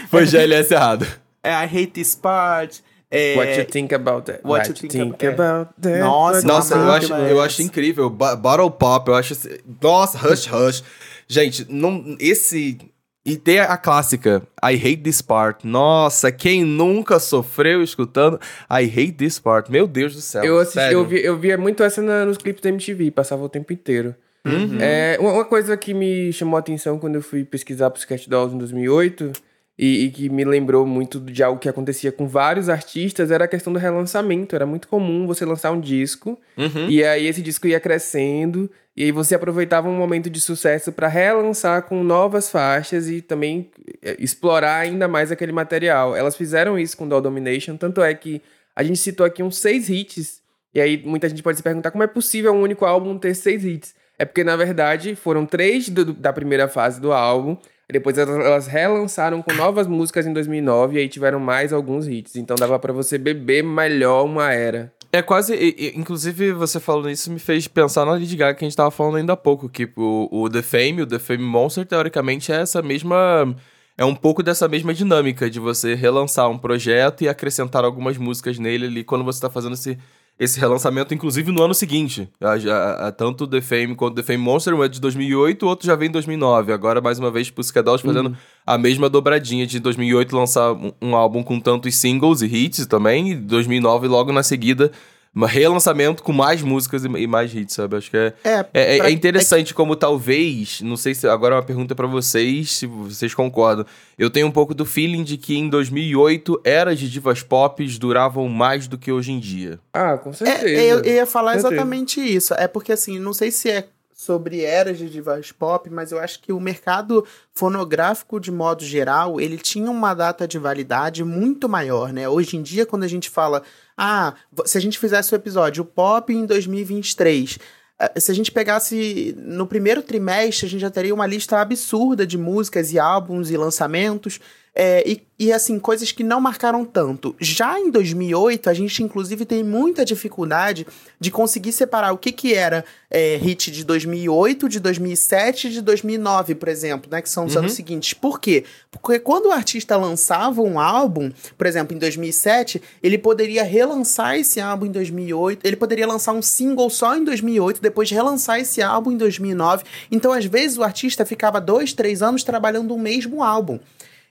foi GLS errado. É, I hate this part. É, what you think about that? What, what you think, think about, about that? Nossa, nossa eu, acho, eu acho incrível. Bottle Pop, eu acho. Nossa, Hush Hush. Gente, não, esse e tem a clássica, I hate this part. Nossa, quem nunca sofreu escutando I hate this part? Meu Deus do céu. Eu, assisti, eu, vi, eu via muito essa na, nos clipes da MTV, passava o tempo inteiro. Uhum. É, uma, uma, coisa que me chamou a atenção quando eu fui pesquisar pro Sketch Dolls em 2008 e, e, que me lembrou muito de algo que acontecia com vários artistas, era a questão do relançamento. Era muito comum você lançar um disco, Uhum. e aí esse disco ia crescendo, e aí você aproveitava um momento de sucesso para relançar com novas faixas e também eh, explorar ainda mais aquele material. Elas fizeram isso com Doll Domination, tanto é que a gente citou aqui uns seis hits, e aí muita gente pode se perguntar como é possível um único álbum ter seis hits. É porque, na verdade, foram três do- da primeira fase do álbum, depois elas, relançaram com novas músicas em 2009 e aí tiveram mais alguns hits. Então dava pra você beber melhor uma era. É quase. inclusive, você falando isso me fez pensar na Lady Gaga que a gente tava falando ainda há pouco. Que o, o The Fame, o The Fame Monster, teoricamente, é essa mesma. É um pouco dessa mesma dinâmica de você relançar um projeto e acrescentar algumas músicas nele ali quando você tá fazendo esse, esse relançamento, inclusive no ano seguinte. A- a- a- tanto The Fame quanto The Fame Monster, um é de 2008, o outro já vem em 2009. Agora, mais uma vez, Pussycat Dolls fazendo a mesma dobradinha de 2008 lançar um, um álbum com tantos singles e hits também, e 2009 logo na seguida relançamento com mais músicas e, mais hits, sabe? Acho que é, É, é, é- pra- é interessante como talvez, não sei se agora é uma pergunta pra vocês, se vocês concordam. Eu tenho um pouco do feeling de que em 2008 eras de divas pop duravam mais do que hoje em dia. Ah, com certeza. É, eu, eu ia falar exatamente isso. É porque, assim, não sei se é sobre eras de divas pop, mas eu acho que o mercado fonográfico, de modo geral, ele tinha uma data de validade muito maior, né? Hoje em dia, quando a gente fala, ah, se a gente fizesse o episódio pop em 2023... eh, Se a gente pegasse no primeiro trimestre, a gente já teria uma lista absurda de músicas e álbuns e lançamentos. É, e, e, assim, coisas que não marcaram tanto. Já em 2008, a gente inclusive tem muita dificuldade de conseguir separar o que, que era é, hit de 2008, de 2007 e de 2009, por exemplo, né? Que são os anos seguintes. Por quê? Porque quando o artista lançava um álbum, por exemplo, em 2007, ele poderia relançar esse álbum em 2008, ele poderia lançar um single só em 2008, depois relançar esse álbum em 2009. Então, às vezes, o artista ficava dois, três anos trabalhando o mesmo álbum.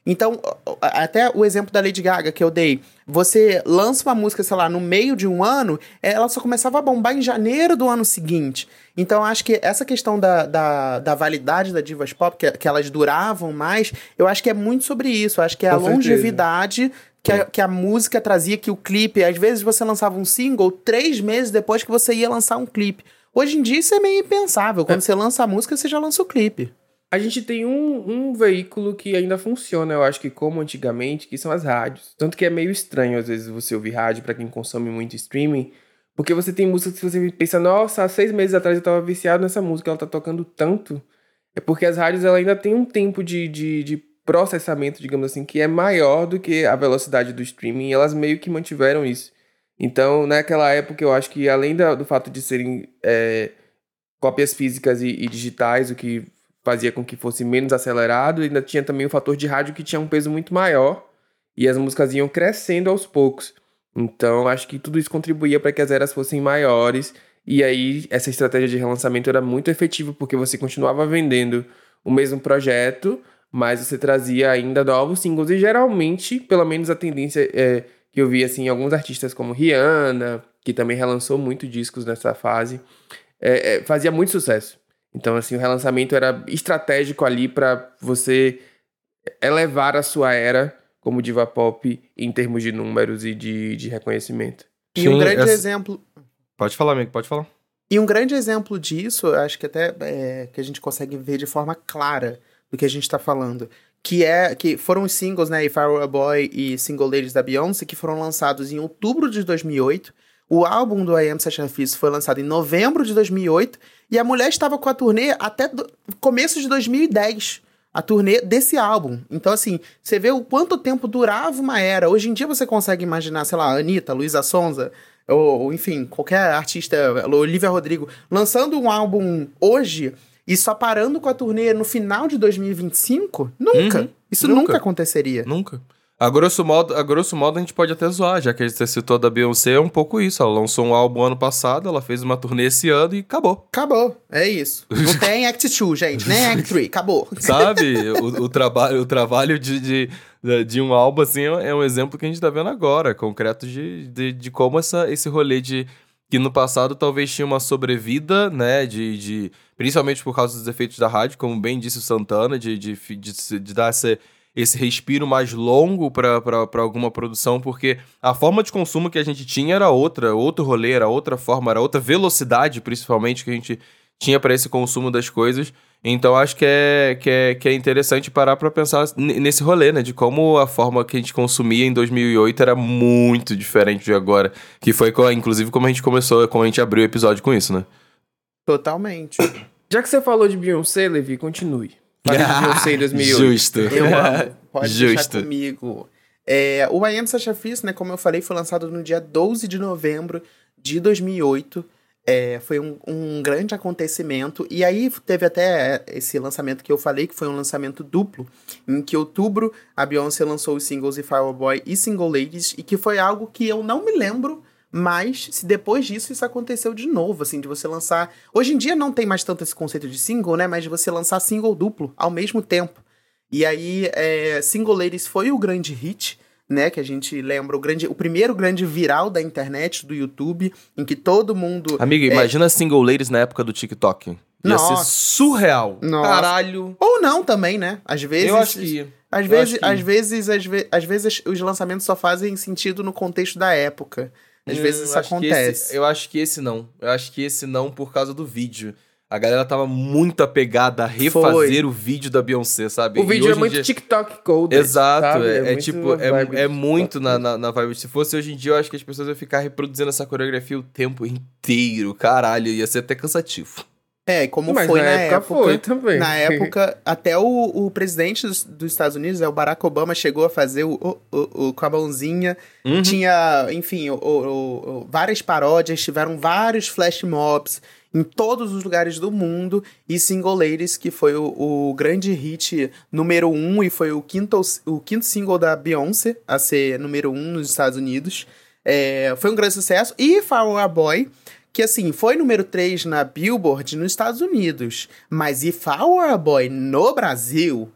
Então, até o exemplo da Lady Gaga que eu dei, você lança uma música, sei lá, no meio de um ano, ela só começava a bombar em janeiro do ano seguinte. Então, acho que essa questão da, da, da validade da Divas Pop, que, que elas duravam mais, eu acho que é muito sobre isso. Eu acho que é a Com certeza. longevidade que a, que a música trazia, que o clipe, às vezes você lançava um single três meses depois que você ia lançar um clipe. Hoje em dia isso é meio impensável. Quando você lança a música, você já lança o clipe. A gente tem um, um veículo que ainda funciona, eu acho que como antigamente, que são as rádios. Tanto que é meio estranho, às vezes, você ouvir rádio pra quem consome muito streaming, porque você tem músicas que você pensa, nossa, há seis meses atrás eu tava viciado nessa música, ela tá tocando tanto. É porque as rádios ela ainda tem um tempo de, de, de processamento, digamos assim, que é maior do que a velocidade do streaming, e elas meio que mantiveram isso. Então, naquela época, eu acho que além da- do fato de serem é, cópias físicas e, e digitais, o que fazia com que fosse menos acelerado, ainda tinha também o fator de rádio que tinha um peso muito maior e as músicas iam crescendo aos poucos. Então, acho que tudo isso contribuía para que as eras fossem maiores e aí essa estratégia de relançamento era muito efetiva porque você continuava vendendo o mesmo projeto, mas você trazia ainda novos singles e geralmente, pelo menos a tendência é, que eu vi assim, em alguns artistas como Rihanna, que também relançou muito discos nessa fase, é, é, fazia muito sucesso. Então, assim, o relançamento era estratégico ali para você elevar a sua era como diva pop em termos de números e de, de reconhecimento. E um Sim, grande essa- exemplo. Pode falar, amigo, pode falar. E um grande exemplo disso, acho que até é, que a gente consegue ver de forma clara do que a gente tá falando. Que é que foram os singles, né? If I Were a Boy e Single Ladies da Beyoncé, que foram lançados em outubro de 2008. O álbum do I Am Such a Fist foi lançado em novembro de 2008. E a mulher estava com a turnê até do- começo de 2010. A turnê desse álbum. Então, assim, você vê o quanto tempo durava uma era. Hoje em dia você consegue imaginar, sei lá, Anitta, Luísa Sonza, ou, ou, enfim, qualquer artista, Olivia Rodrigo, lançando um álbum hoje e só parando com a turnê no final de 2025? Nunca. Uhum, Isso nunca. nunca, aconteceria. Nunca. A grosso, modo, a grosso modo, a gente pode até zoar, já que você citou da Beyoncé, é um pouco isso. Ela lançou um álbum ano passado, ela fez uma turnê esse ano e acabou. Acabou. É isso. Não tem Act 2, gente. Nem Act 3. Acabou. Sabe? o, o trabalho, o trabalho de, de, de- um álbum, assim, é um exemplo que a gente tá vendo agora, concreto de, de, de como essa, esse rolê de. Que no passado talvez tinha uma sobrevida, né? De, de. Principalmente por causa dos efeitos da rádio, como bem disse o Santana, de, de, de, de dar esse, esse respiro mais longo para alguma produção, porque a forma de consumo que a gente tinha era outra, outro rolê, era outra forma, era outra velocidade, principalmente, que a gente tinha para esse consumo das coisas. Então acho que é, que é, que é interessante parar para pensar nesse rolê, né? De como a forma que a gente consumia em 2008 era muito diferente de agora. Que foi, inclusive, como a gente começou, como a gente abriu o episódio com isso, né? Totalmente. Já que você falou de Beyoncé, Levi, continue. De Beyoncé em 2008. Justo. Eu amo. Pode Justo. deixar comigo. É, o I Am Sasha Fierce, né, como eu falei, foi lançado no dia 12 de novembro de 2008. É, foi um, um, grande acontecimento. E aí teve até esse lançamento que eu falei, que foi um lançamento duplo, em que outubro a Beyoncé lançou os singles e Fireboy e Single Ladies, e que foi algo que eu não me lembro mas se depois disso isso aconteceu de novo, assim, de você lançar. Hoje em dia não tem mais tanto esse conceito de single, né? Mas de você lançar single duplo ao mesmo tempo. E aí, é, Single Ladies foi o grande hit né, que a gente lembra o grande, o primeiro grande viral da internet, do YouTube, em que todo mundo Amigo, é... imagina single ladies na época do TikTok. Ia Nossa. ser surreal. Nossa. Caralho. Ou não também, né? Às vezes Eu acho que às vezes, às vezes, às vezes, às vezes os lançamentos só fazem sentido no contexto da época. Às eu vezes isso acontece. Esse, eu acho que esse não. Eu acho que esse não por causa do vídeo. A galera tava muito apegada a refazer Foi. o vídeo da Beyoncé, sabe? O vídeo é muito dia... TikTok code. Exato, é, é, é tipo, é, é muito na, na, na, vibe. Se fosse hoje em dia, eu acho que as pessoas iam ficar reproduzindo essa coreografia o tempo inteiro. Caralho, ia ser até cansativo. É, como Mas foi na, na época, época, foi também. Na época, até o, o presidente dos, dos, Estados Unidos, é, o Barack Obama, chegou a fazer o, o, o, o com a mãozinha. Uhum. Tinha, enfim, o, várias paródias, tiveram vários flash mobs em todos os lugares do mundo. E Single Ladies, que foi o, grande hit número um e foi o quinto, o quinto single da Beyoncé a ser número um nos Estados Unidos. É, foi um grande sucesso. E Flower Boy que assim, foi número 3 na Billboard nos Estados Unidos, mas If I Were a Boy no Brasil,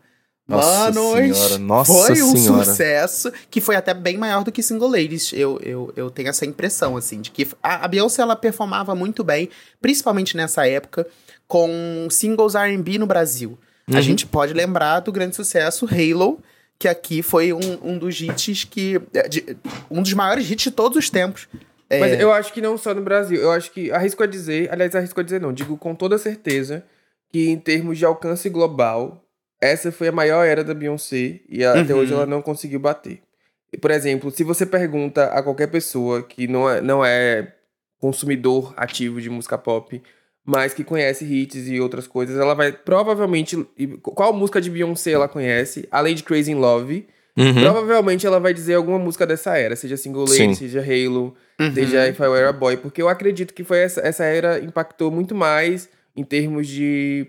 nossa manos, senhora, nossa foi um senhora. sucesso que foi até bem maior do que Single Ladies. Eu, eu, eu tenho essa impressão, assim, de que a, a Beyoncé, ela performava muito bem, principalmente nessa época, com singles R&B no Brasil. Uhum. A gente pode lembrar do grande sucesso Halo, que aqui foi um, um dos hits que... De, um dos maiores hits de todos os tempos é... Mas eu acho que não só no Brasil. Eu acho que arrisco a dizer, aliás, arrisco a dizer não, digo com toda certeza que em termos de alcance global, essa foi a maior era da Beyoncé e uhum. até hoje ela não conseguiu bater. Por exemplo, se você pergunta a qualquer pessoa que não é, não é consumidor ativo de música pop, mas que conhece hits e outras coisas, ela vai provavelmente. Qual música de Beyoncé ela conhece? Além de Crazy in Love. Uhum. Provavelmente ela vai dizer alguma música dessa era, seja Single Lady, seja Halo, uhum. seja If I Were a Boy, porque eu acredito que foi essa, essa era impactou muito mais em termos de,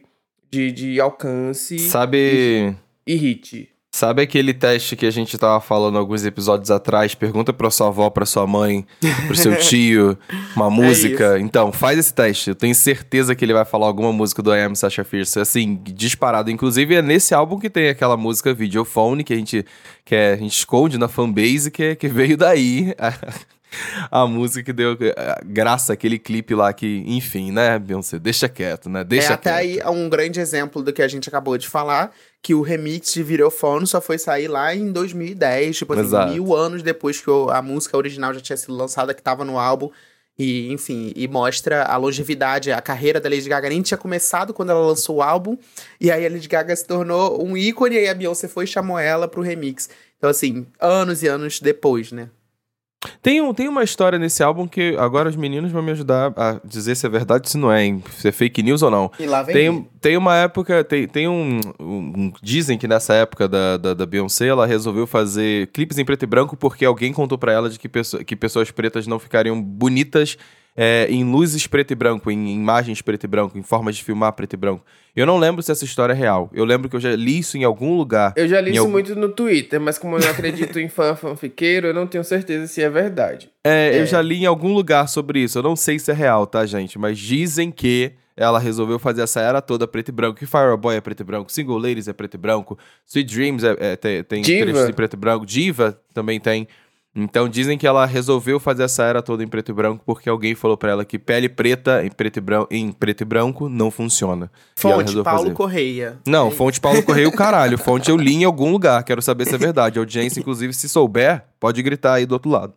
de, de alcance Sabe... e, e hit. Sabe aquele teste que a gente tava falando alguns episódios atrás? Pergunta pra sua avó, pra sua mãe, pro seu tio, uma é música. É então, faz esse teste. Eu tenho certeza que ele vai falar alguma música do I Am Sasha Fierce, assim, disparado. Inclusive, é nesse álbum que tem aquela música Videophone, que a gente, que é, a gente esconde na fanbase, que, que veio daí. a música que deu graça aquele clipe lá que, enfim, né, Beyoncé, deixa quieto, né? Deixa é até aí um grande exemplo do que a gente acabou de falar, que o remix de Videophone só foi sair lá em 2010, tipo assim, mil anos depois que a música original já tinha sido lançada, que tava no álbum. E, enfim, e mostra a longevidade, a carreira da Lady Gaga nem tinha começado quando ela lançou o álbum, e aí a Lady Gaga se tornou um ícone, e aí a Beyoncé foi e chamou ela pro remix. Então, assim, anos e anos depois, né? Tem, um, tem uma história nesse álbum que agora os meninos vão me ajudar a dizer se é verdade se não é, hein? se é fake news ou não. E lá vem tem, tem uma época, tem, tem um, um, Dizem que nessa época da, da, da, Beyoncé ela resolveu fazer clipes em preto e branco porque alguém contou para ela de que, pessoa, que pessoas pretas não ficariam bonitas é, em luzes preto e branco, em imagens preto e branco, em formas de filmar preto e branco. Eu não lembro se essa história é real. Eu lembro que eu já li isso em algum lugar. Eu já li isso algum... muito no Twitter, mas como eu não acredito em fã fanfiqueiro, eu não tenho certeza se é verdade. É, é, eu já li em algum lugar sobre isso. Eu não sei se é real, tá, gente? Mas dizem que ela resolveu fazer essa era toda preto e branco. Que Fireboy é preto e branco, Single Ladies é preto e branco, Sweet Dreams é, é tem, tem trechos em preto e branco, Diva também tem. Então dizem que ela resolveu fazer essa era toda em preto e branco porque alguém falou pra ela que pele preta em preto e branco, em preto e branco não funciona. Fonte, Paulo fazer. Correia. Não, É fonte Paulo Correio, caralho. Fonte eu li em algum lugar. Quero saber se é verdade. A audiência, inclusive, se souber, pode gritar aí do outro lado.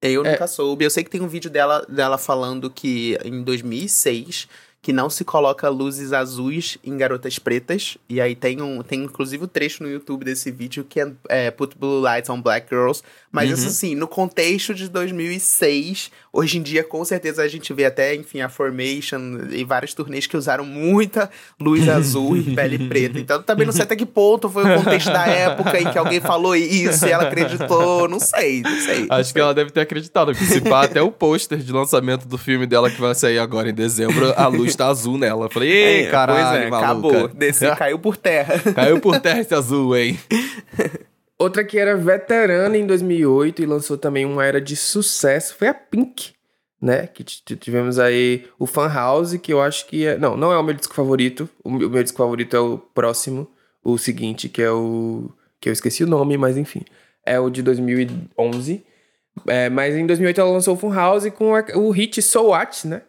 Eu É. nunca soube. Eu sei que tem um vídeo dela, dela falando que em 2006 que não se coloca luzes azuis em garotas pretas. E aí tem um tem inclusive o trecho no YouTube desse vídeo que é, é Put Blue Lights on Black Girls. Mas isso Uhum. assim, no contexto de 2006, hoje em dia com certeza a gente vê até, enfim, a Formation e vários turnês que usaram muita luz azul e pele preta. Então também não sei até que ponto foi o contexto da época em que alguém falou isso e ela acreditou. Não sei, não sei. não Acho sei. que ela deve ter acreditado. Porque se pá, até o pôster de lançamento do filme dela que vai sair agora em dezembro, a luz tá azul nela. Eu falei, ei, É, caralho, é, maluca. acabou. Desceu, caiu por terra. Caiu por terra esse azul, hein? Outra que era veterana em 2008 e lançou também uma era de sucesso foi a Pink, né? Que tivemos aí o Fan House, que eu acho que é... Não, não é o meu disco favorito. O meu, disco favorito é o próximo, o seguinte, que é o... Que eu esqueci o nome, mas enfim. É o de 2011. É, mas em 2008 ela lançou o Fun House com a- o hit So What, né?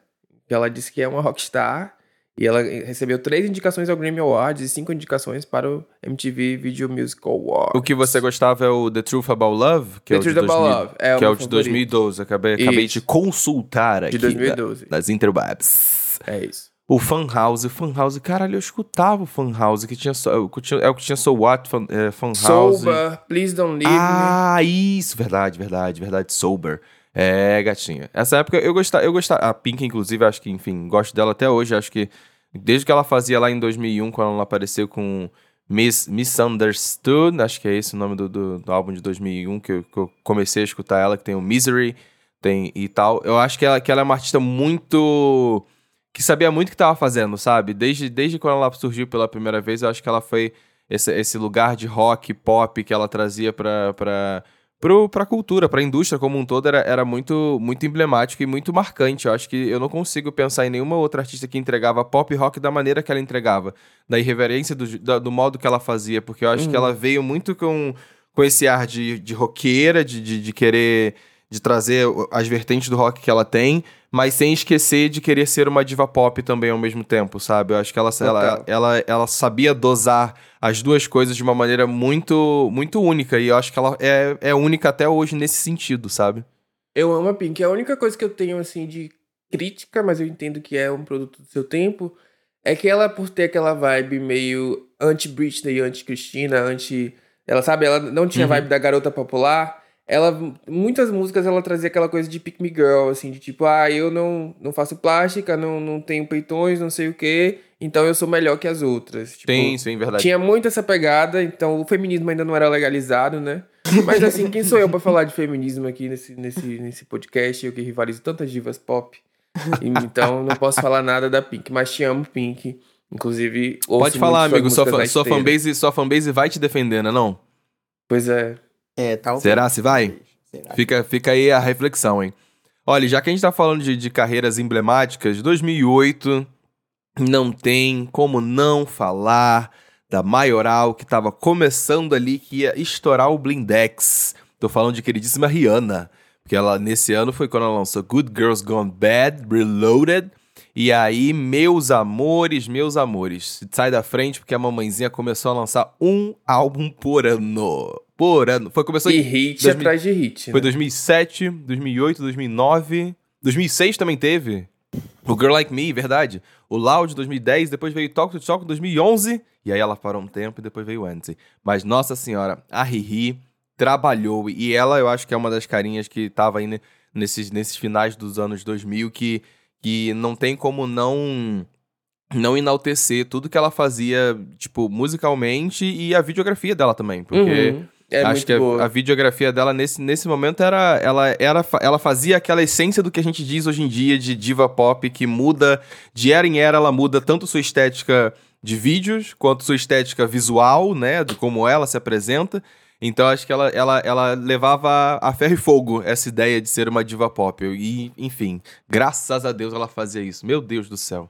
Que ela disse que é uma rockstar. E ela recebeu três indicações ao Grammy Awards e cinco indicações para o MTV Video Music Awards. O que você gostava é o The Truth About Love, que The é o de Truth About 2000 Love, é que é o de favorito. 2012. Acabei, acabei de consultar aqui De 2012. da- das interwebs. É isso. O Fan House, o Fan House, caralho, eu escutava o Fan House, que tinha só, que tinha- é o que tinha So What, Fan, é, fan House. Sober, Please Don't Leave Me. Ah, isso, verdade, verdade, verdade, Sober. É, gatinha. Essa época eu gostava, eu gostava, a Pink inclusive, acho que, enfim, gosto dela até hoje, acho que desde que ela fazia lá em 2001, quando ela apareceu com Miss, Misunderstood, acho que é esse o nome do, do, do álbum de 2001 que eu, que eu comecei a escutar ela, que tem o Misery, tem e tal. Eu acho que ela, que ela é uma artista muito que sabia muito o que tava fazendo, sabe? Desde, desde quando ela surgiu pela primeira vez, eu acho que ela foi esse, esse lugar de rock, pop que ela trazia pra, pra, pro, pra cultura, pra indústria como um todo, era, era muito, muito emblemático e muito marcante. Eu acho que eu não consigo pensar em nenhuma outra artista que entregava pop rock da maneira que ela entregava, da irreverência do, da- do modo que ela fazia, porque eu acho que ela veio muito com, com esse ar de, de roqueira, de, de, de querer de trazer as vertentes do rock que ela tem, mas sem esquecer de querer ser uma diva pop também ao mesmo tempo, sabe? Eu acho que ela, ela, ela, ela sabia dosar as duas coisas de uma maneira muito, muito única, e eu acho que ela é, é única até hoje nesse sentido, sabe? Eu amo a Pink. A única coisa que eu tenho, assim, de crítica, mas eu entendo que é um produto do seu tempo, é que ela, por ter aquela vibe meio anti-Britney, anti-Cristina, anti... Ela, sabe, ela não tinha Uhum. vibe da garota popular. Ela, muitas músicas, ela trazia aquela coisa de pick me girl, assim, de tipo, ah, eu não, não faço plástica, não, não tenho peitões, não sei o quê, então eu sou melhor que as outras. Tipo, Tem isso, é verdade. Tinha muito essa pegada, então o feminismo ainda não era legalizado, né? Mas assim, quem sou eu pra falar de feminismo aqui nesse, nesse, nesse podcast? Eu que rivalizo tantas divas pop. Então não posso falar nada da Pink, mas te amo, Pink. Inclusive, Pode falar, amigo, sua, sua, fanbase, sua fanbase vai te defender, né não? Pois é. É, talvez. Será se vai? Será? Fica, fica aí a reflexão, hein? Olha, já que a gente tá falando de, de carreiras emblemáticas, 2008 não tem como não falar da Maioral que tava começando ali, que ia estourar o Blindex. Tô falando de queridíssima Rihanna, porque ela nesse ano foi quando ela lançou Good Girls Gone Bad, Reloaded. E aí, meus amores, meus amores, sai da frente porque a mamãezinha começou a lançar um álbum por ano. Por ano. Foi, começou E em hit 2000 atrás de hit. foi né? 2007, 2008, 2009. 2006 também teve. O Girl Like Me, verdade. O Loud 2010, depois veio Talk to Talk 2011. E aí ela parou um tempo e depois veio o Anti. Mas, nossa senhora, a Riri trabalhou. E ela, eu acho que é uma das carinhas que tava aí ne- nesses, nesses finais dos anos 2000 que, que não tem como não não enaltecer tudo que ela fazia, tipo, musicalmente e a videografia dela também. Porque... Uhum. É Acho que a, a videografia dela nesse, nesse momento era ela, era. ela fazia aquela essência do que a gente diz hoje em dia de diva pop, que muda, de era em era, ela muda tanto sua estética de vídeos, quanto sua estética visual, né? De como ela se apresenta. Então acho que ela, ela, ela levava a ferro e fogo essa ideia de ser uma diva pop. E, enfim, graças a Deus ela fazia isso. Meu Deus do céu.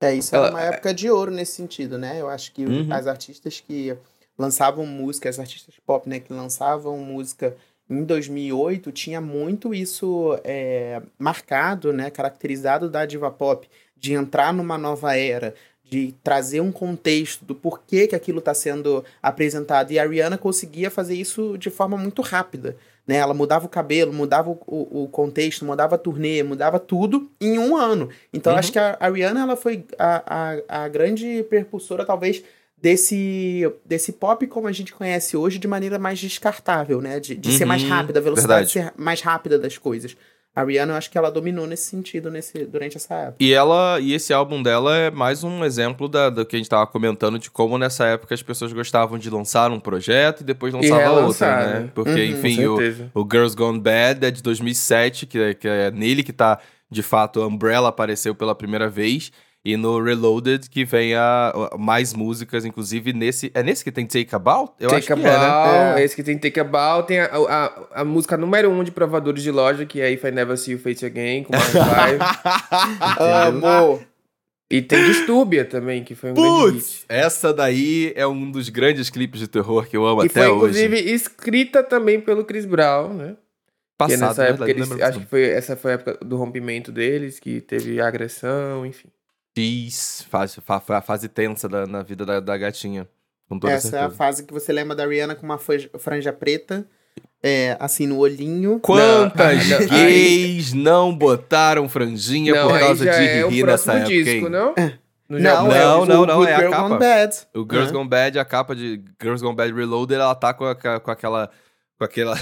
É, isso Ela- era uma época de ouro nesse sentido, né? Eu acho que Uhum. as artistas que lançavam música, as artistas pop, né, que lançavam música em 2008 tinha muito isso é, marcado, né, caracterizado da diva pop, de entrar numa nova era, de trazer um contexto do porquê que aquilo está sendo apresentado. E a Rihanna conseguia fazer isso de forma muito rápida. Né? Ela mudava o cabelo, mudava o, o, o contexto, mudava a turnê, mudava tudo em um ano. Então Uhum. acho que a, a Rihanna ela foi a, a, a grande percussora, talvez, desse, desse pop como a gente conhece hoje de maneira mais descartável, né? De, de ser mais Uhum, rápida, a velocidade ser mais rápida das coisas. A Rihanna, eu acho que ela dominou nesse sentido nesse, durante essa época. E ela e esse álbum dela é mais um exemplo da, do que a gente tava comentando de como nessa época as pessoas gostavam de lançar um projeto e depois lançava relançar, outra, né? Porque, Uhum, enfim, o, o Girls Gone Bad é de 2007, que é, que é nele que tá, de fato, a Umbrella apareceu pela primeira vez. E no Reloaded que vem a, a- mais músicas, inclusive nesse... É nesse que tem Take About? Eu Take acho que é, né? About, É. esse que tem Take About, tem a, a, a música número um de provadores de loja, que é If I Never See You Face Again, com Maroon 5. Amor! e tem Distúrbia também, que foi um grande hit. Putz, essa daí é um dos grandes clipes de terror que eu amo Que até foi, hoje. inclusive, escrita também pelo Chris Brown, né? Passado, nessa época, verdade, eles, lembro acho que foi, essa foi a época do rompimento deles, que teve agressão, enfim. X, fase, fa- fa- fase tensa da- na vida da, da gatinha. Com toda Essa é a certeza. fase que você lembra da Rihanna com uma franja, preta, é, assim, no olhinho. Quantas Não, não, gays não botaram franjinha não, por causa de é o rir nessa época, disco, não? Não, No é Não, o, não, o não, Good é a Girl capa. Gone Bad. O Girls Hã? Gone Bad, a capa de Girls Gone Bad Reloaded, ela tá com, a- com aquela... Com aquela...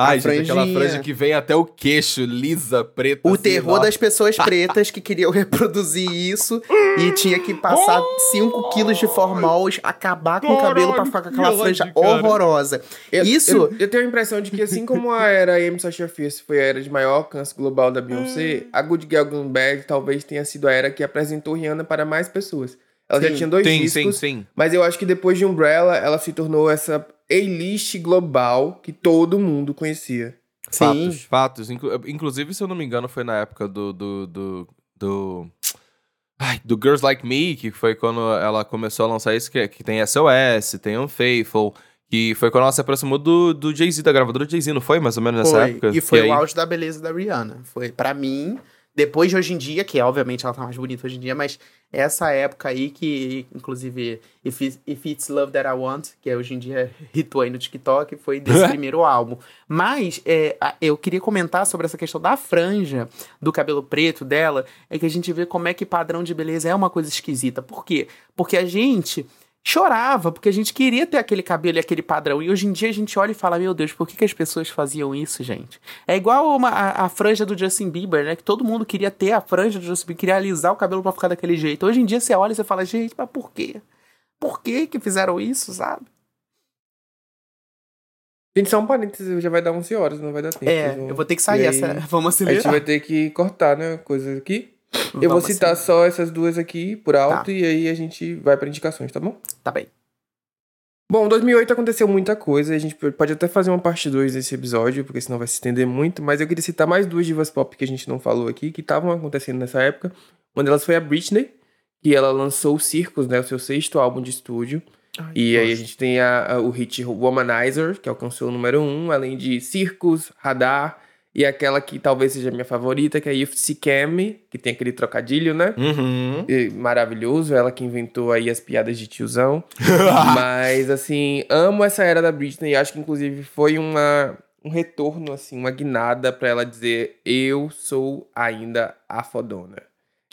Ai, gente, aquela franja que vem até o queixo, lisa, preta. O assim, terror ó. das pessoas pretas que queriam reproduzir isso e tinha que passar 5 quilos de formol, acabar com o cabelo pra ficar com aquela que franja horrorosa. Eu- Isso. Eu, eu tenho a impressão de que, assim como a era Amy Sasha Fierce foi a era de maior alcance global da Beyoncé, Hum. a Good Girl Gone Bad talvez tenha sido a era que apresentou Rihanna para mais pessoas. Ela já Sim. tinha dois Sim, discos, sim, sim. mas eu acho que depois de Umbrella, ela se tornou essa A-list global que todo mundo conhecia. Sim. Fatos, fatos. Inclu- Inclusive, se eu não me engano, foi na época do. do, do, do... Ai, do Girls Like Me, que foi quando ela começou a lançar isso, que, que tem SOS, tem Unfaithful, que foi quando ela se aproximou do, do Jay-Z, da gravadora Jay-Z, não foi? Mais ou menos nessa Foi. época? E foi Que o aí- auge da beleza da Rihanna. Foi, pra mim, depois de hoje em dia, que obviamente ela tá mais bonita hoje em dia, mas essa época aí que, inclusive, If It's, If It's Love That I Want, que é hoje em dia hitou aí no TikTok, foi desse primeiro álbum. Mas é, eu queria comentar sobre essa questão da franja, do cabelo preto dela, é que a gente vê como é que padrão de beleza é uma coisa esquisita. Por quê? Porque a gente chorava, porque a gente queria ter aquele cabelo e aquele padrão. E hoje em dia a gente olha e fala: Meu Deus, por que, que as pessoas faziam isso, gente? É igual uma, a, a franja do Justin Bieber, né? Que todo mundo queria ter a franja do Justin Bieber, queria alisar o cabelo pra ficar daquele jeito. Hoje em dia você olha e você fala: Gente, mas por quê? Por que que fizeram isso, sabe? Gente, só um parênteses, já vai dar 11 horas, não vai dar tempo. É, vão- eu vou ter que sair. Aí, Essa... Vamos A gente acelerar. vai ter que cortar, né, coisas aqui. Eu vou Vamos citar acelerar. só essas duas aqui por alto Tá. e aí a gente vai para indicações, tá bom? Tá bem. Bom, em 2008 aconteceu muita coisa, a gente pode até fazer uma parte 2 desse episódio, porque senão vai se estender muito, mas eu queria citar mais duas divas pop que a gente não falou aqui, que estavam acontecendo nessa época. Uma delas foi a Britney, que ela lançou o Circus, né, o seu sexto álbum de estúdio. e aí a gente tem a- a- o hit Womanizer, que alcançou o número 1, um, além de Circus, Radar, e aquela que talvez seja minha favorita, que é She Cam, que tem aquele trocadilho, né? Uhum. E maravilhoso, ela que inventou aí as piadas de tiozão. Mas, assim, amo essa era da Britney. Acho que, inclusive, foi uma, um retorno, assim, uma guinada pra ela dizer: Eu sou ainda a fodona.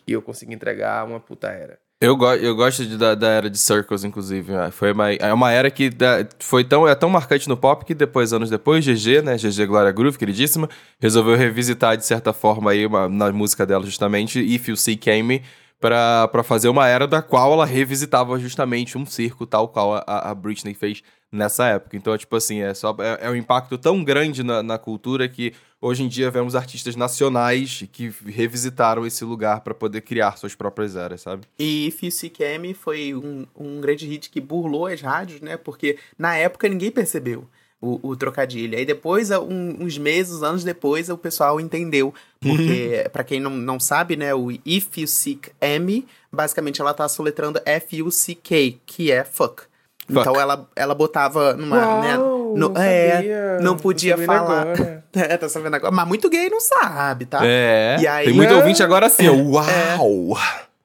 E eu consegui entregar uma puta era. Eu, go eu gosto de- da, da era de Circles, inclusive. né? Foi uma, é uma era que da- foi tão, é tão marcante no pop que depois, anos depois, GG, né? GG Gloria Groove, queridíssima, resolveu revisitar, de certa forma, aí, uma- na música dela, justamente, If You See Came, pra fazer uma era da qual ela revisitava justamente um circo, tal qual a, a Britney fez nessa época. Então, é tipo assim, é, só, é, é um impacto tão grande na, na cultura que hoje em dia vemos artistas nacionais que revisitaram esse lugar pra poder criar suas próprias eras, sabe? E If You See Cam foi um, um grande hit que burlou as rádios, né? Porque na época ninguém percebeu o, o trocadilho. Aí depois, um- uns meses, anos depois, o pessoal entendeu. Porque, pra quem não, não sabe, né? O If You Seek M, basicamente ela tá soletrando F-U-C-K, que é fuck. Fuck. Então ela, ela botava numa, né, Uau! Não- não é, sabia. não podia falar. agora. É, tá sabendo agora. Mas muito gay não sabe, tá? É. E aí- Tem muito Não. ouvinte agora assim, ó. Uau!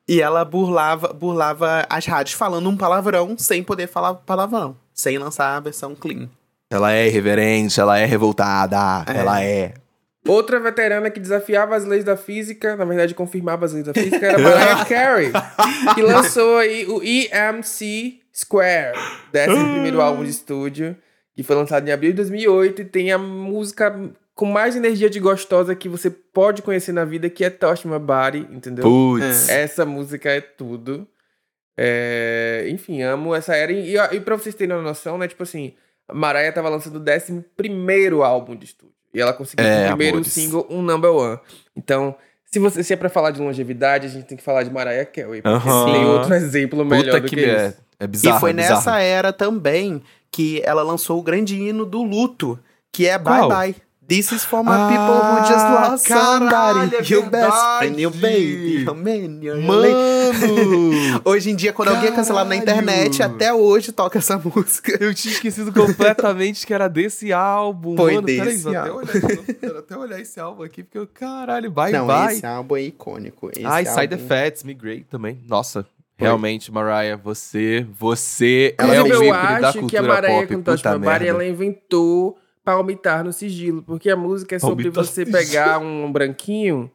E ela burlava, burlava as rádios falando um palavrão sem poder falar palavrão. Sem lançar a versão clean. Ela é irreverente, ela é revoltada, ela é. Outra veterana que desafiava as leis da física, na verdade confirmava as leis da física, era Mariah Carey, que lançou aí o EMC Square, décimo primeiro álbum de estúdio, que foi lançado em abril de 2008 e tem a música com mais energia de gostosa que você pode conhecer na vida, que é Touch My Body, entendeu? Putz. Essa música é tudo. É, enfim, amo essa era. E, e pra vocês terem uma noção, né? Tipo assim, a Mariah tava lançando o 11 álbum de estúdio. E ela conseguiu É, o primeiro amores. single, um number one. Então, se, você, se é pra falar de longevidade, a gente tem que falar de Mariah Carey. Porque tem outro exemplo melhor Puta do que, que, é. isso. É bizarro. e foi é bizarro. nessa era também que ela lançou o grande hino do luto, que é Bye Qual? Bye. This is for my Ah, people who just lost caralho, somebody. é your best friend, your baby, your man, your. Mano! Hoje em dia, quando alguém é cancelado na Caralho. internet, até hoje toca essa música. Eu tinha esquecido completamente que era desse álbum. Foi Mano, peraí, desse vou até olhar, quero até olhar esse álbum aqui, porque eu, caralho, bye Não, bye. esse álbum é icônico. Esse Ai, Side álbum- Effects, Migrate também. Nossa, realmente, Mariah, você, você é o Inclusive, eu ícone da acho que a cultura Mariah pop. My Body, merda. ela inventou palmitar no sigilo. Porque a música é sobre Palmitar você pegar um branquinho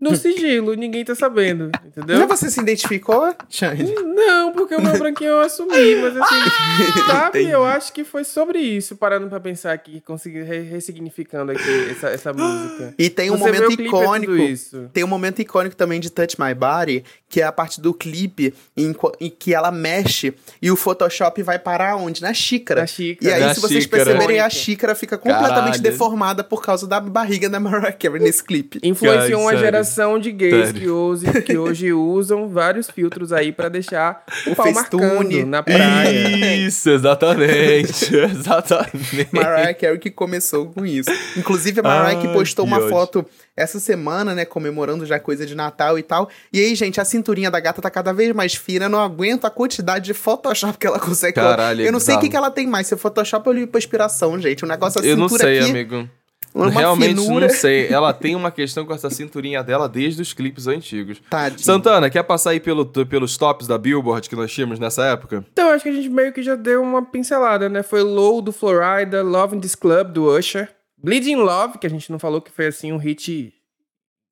no sigilo. Ninguém tá sabendo, entendeu? Já você se identificou, Xande? Não, porque o meu branquinho eu assumi, mas assim, sabe? Entendi. Eu acho que foi sobre isso, parando pra pensar aqui, conseguir re- ressignificando aqui essa, essa música. E tem um Você momento é icônico. isso. Tem um momento icônico também de Touch My Body, que é a parte do clipe em, em que ela mexe e o Photoshop vai parar onde? Na xícara. Na xícara. E aí, Na se vocês xícara. perceberem, a xícara fica completamente Caralho. deformada por causa da barriga da Mariah Carey nesse clipe. Influenciou uma sério. Geração de gays Sério. que hoje, que hoje usam vários filtros aí pra deixar o pau Facetune. marcando na praia. Isso, exatamente. exatamente. Mariah Carey que começou com isso. Inclusive, a Mariah que Ai, postou que uma ódio. foto essa semana, né, comemorando já coisa de Natal e tal. E aí, gente, a cinturinha da gata tá cada vez mais fina. Não aguento a quantidade de Photoshop que ela consegue colocar. Caralho, é Eu não sei o que, que ela tem mais, se é Photoshop ou lipoaspiração, gente. O negócio, a Eu não cintura sei, aqui, amigo. Uma Realmente finura. não sei. Ela tem uma questão com essa cinturinha dela desde os clipes antigos. Tadinho. Santana, quer passar aí pelo, pelos tops da Billboard que nós tínhamos nessa época? Então, acho que a gente meio que já deu uma pincelada, né? Foi Low do Florida, Love in This Club do Usher, Bleeding Love, que a gente não falou que foi assim um hit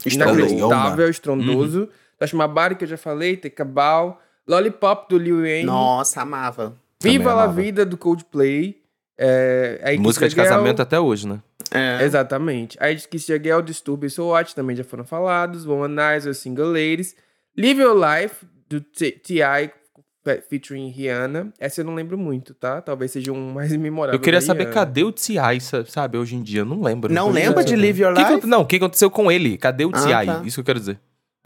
inacreditável, estrondoso. Touch My Body, que eu já falei, Take a Bow, Lollipop do Lil Wayne, Nossa, amava. Viva amava. Vida do Coldplay, é, a Música de casamento até hoje, né? É. Exatamente. Aí Kiss the Girl, Disturb e So What também já foram falados, Womanizer, Single Ladies, Live Your Life do T.I. fe- featuring Rihanna. Essa eu não lembro muito, tá? Talvez seja um mais memorável Eu queria saber cadê o T.I., sa- sabe, hoje em dia. Eu não lembro. Não lembra é. de Live Your que que Life? eu- não, o que aconteceu com ele? Cadê o Ah, T.I.? tá. Isso que eu quero dizer.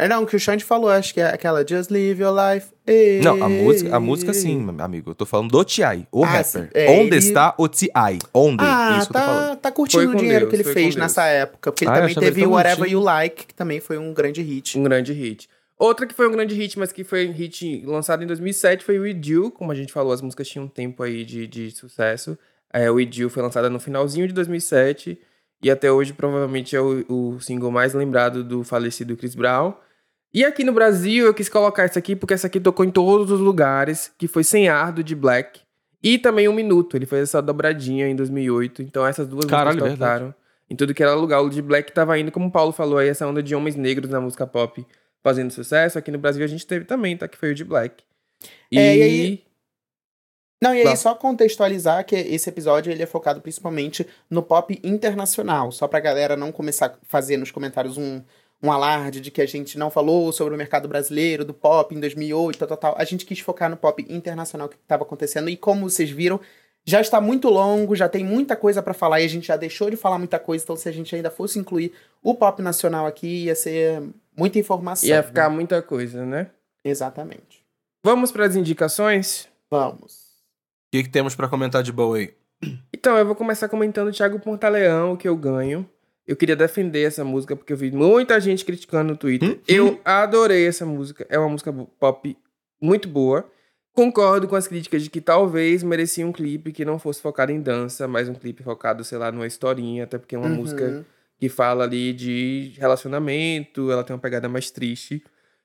É não, o que o Xande falou, acho que é aquela Just Live Your Life. Ei. Não, a música, a música sim, amigo. Eu tô falando do T.I., o Ah, rapper. sim. É, Onde ele- está o T.I.? Onde? Ah, Isso que eu tô falando. tá, tá curtindo Foi o dinheiro Deus, que ele fez nessa época. Porque ele Ah, também teve tão Whatever. You Like, que também foi um grande hit. Um grande hit. Outra que foi um grande hit, mas que foi um hit lançado em 2007 foi With You. Como a gente falou, as músicas tinham um tempo aí de, de sucesso. É, With You foi lançada no finalzinho de 2007 e até hoje provavelmente é o, o single mais lembrado do falecido Chris Brown. E aqui no Brasil eu quis colocar essa aqui porque essa aqui tocou em todos os lugares, que foi Sem Ar do de Black. E também Um Minuto, ele fez essa dobradinha em 2008. Então essas duas Caralho, músicas verdade. tocaram em tudo que era lugar. O de Black tava indo, como o Paulo falou aí, essa onda de homens negros na música pop fazendo sucesso. Aqui no Brasil a gente teve também, tá? Que foi o de Black. E, É, e aí- Não, e aí só contextualizar que esse episódio ele é focado principalmente no pop internacional, só pra galera não começar a fazer nos comentários um, um alarde de que a gente não falou sobre o mercado brasileiro, do pop em 2008, tal, tal, tal. A gente quis focar no pop internacional que estava acontecendo e como vocês viram, já está muito longo, já tem muita coisa pra falar e a gente já deixou de falar muita coisa, então se a gente ainda fosse incluir o pop nacional aqui, ia ser muita informação. ia ficar muita coisa, né? Exatamente. Vamos para as indicações? Vamos. O que, que temos pra comentar de boa aí? Então, eu vou começar comentando o Thiago Pontaleão, que eu ganho. Eu queria defender essa música, porque eu vi muita gente criticando no Twitter. Hum, Eu adorei essa música. É uma música pop muito boa. Concordo com as críticas de que talvez merecia um clipe que não fosse focado em dança, mas um clipe focado, sei lá, numa historinha, até porque é uma Uhum. música que fala ali de relacionamento, ela tem uma pegada mais triste.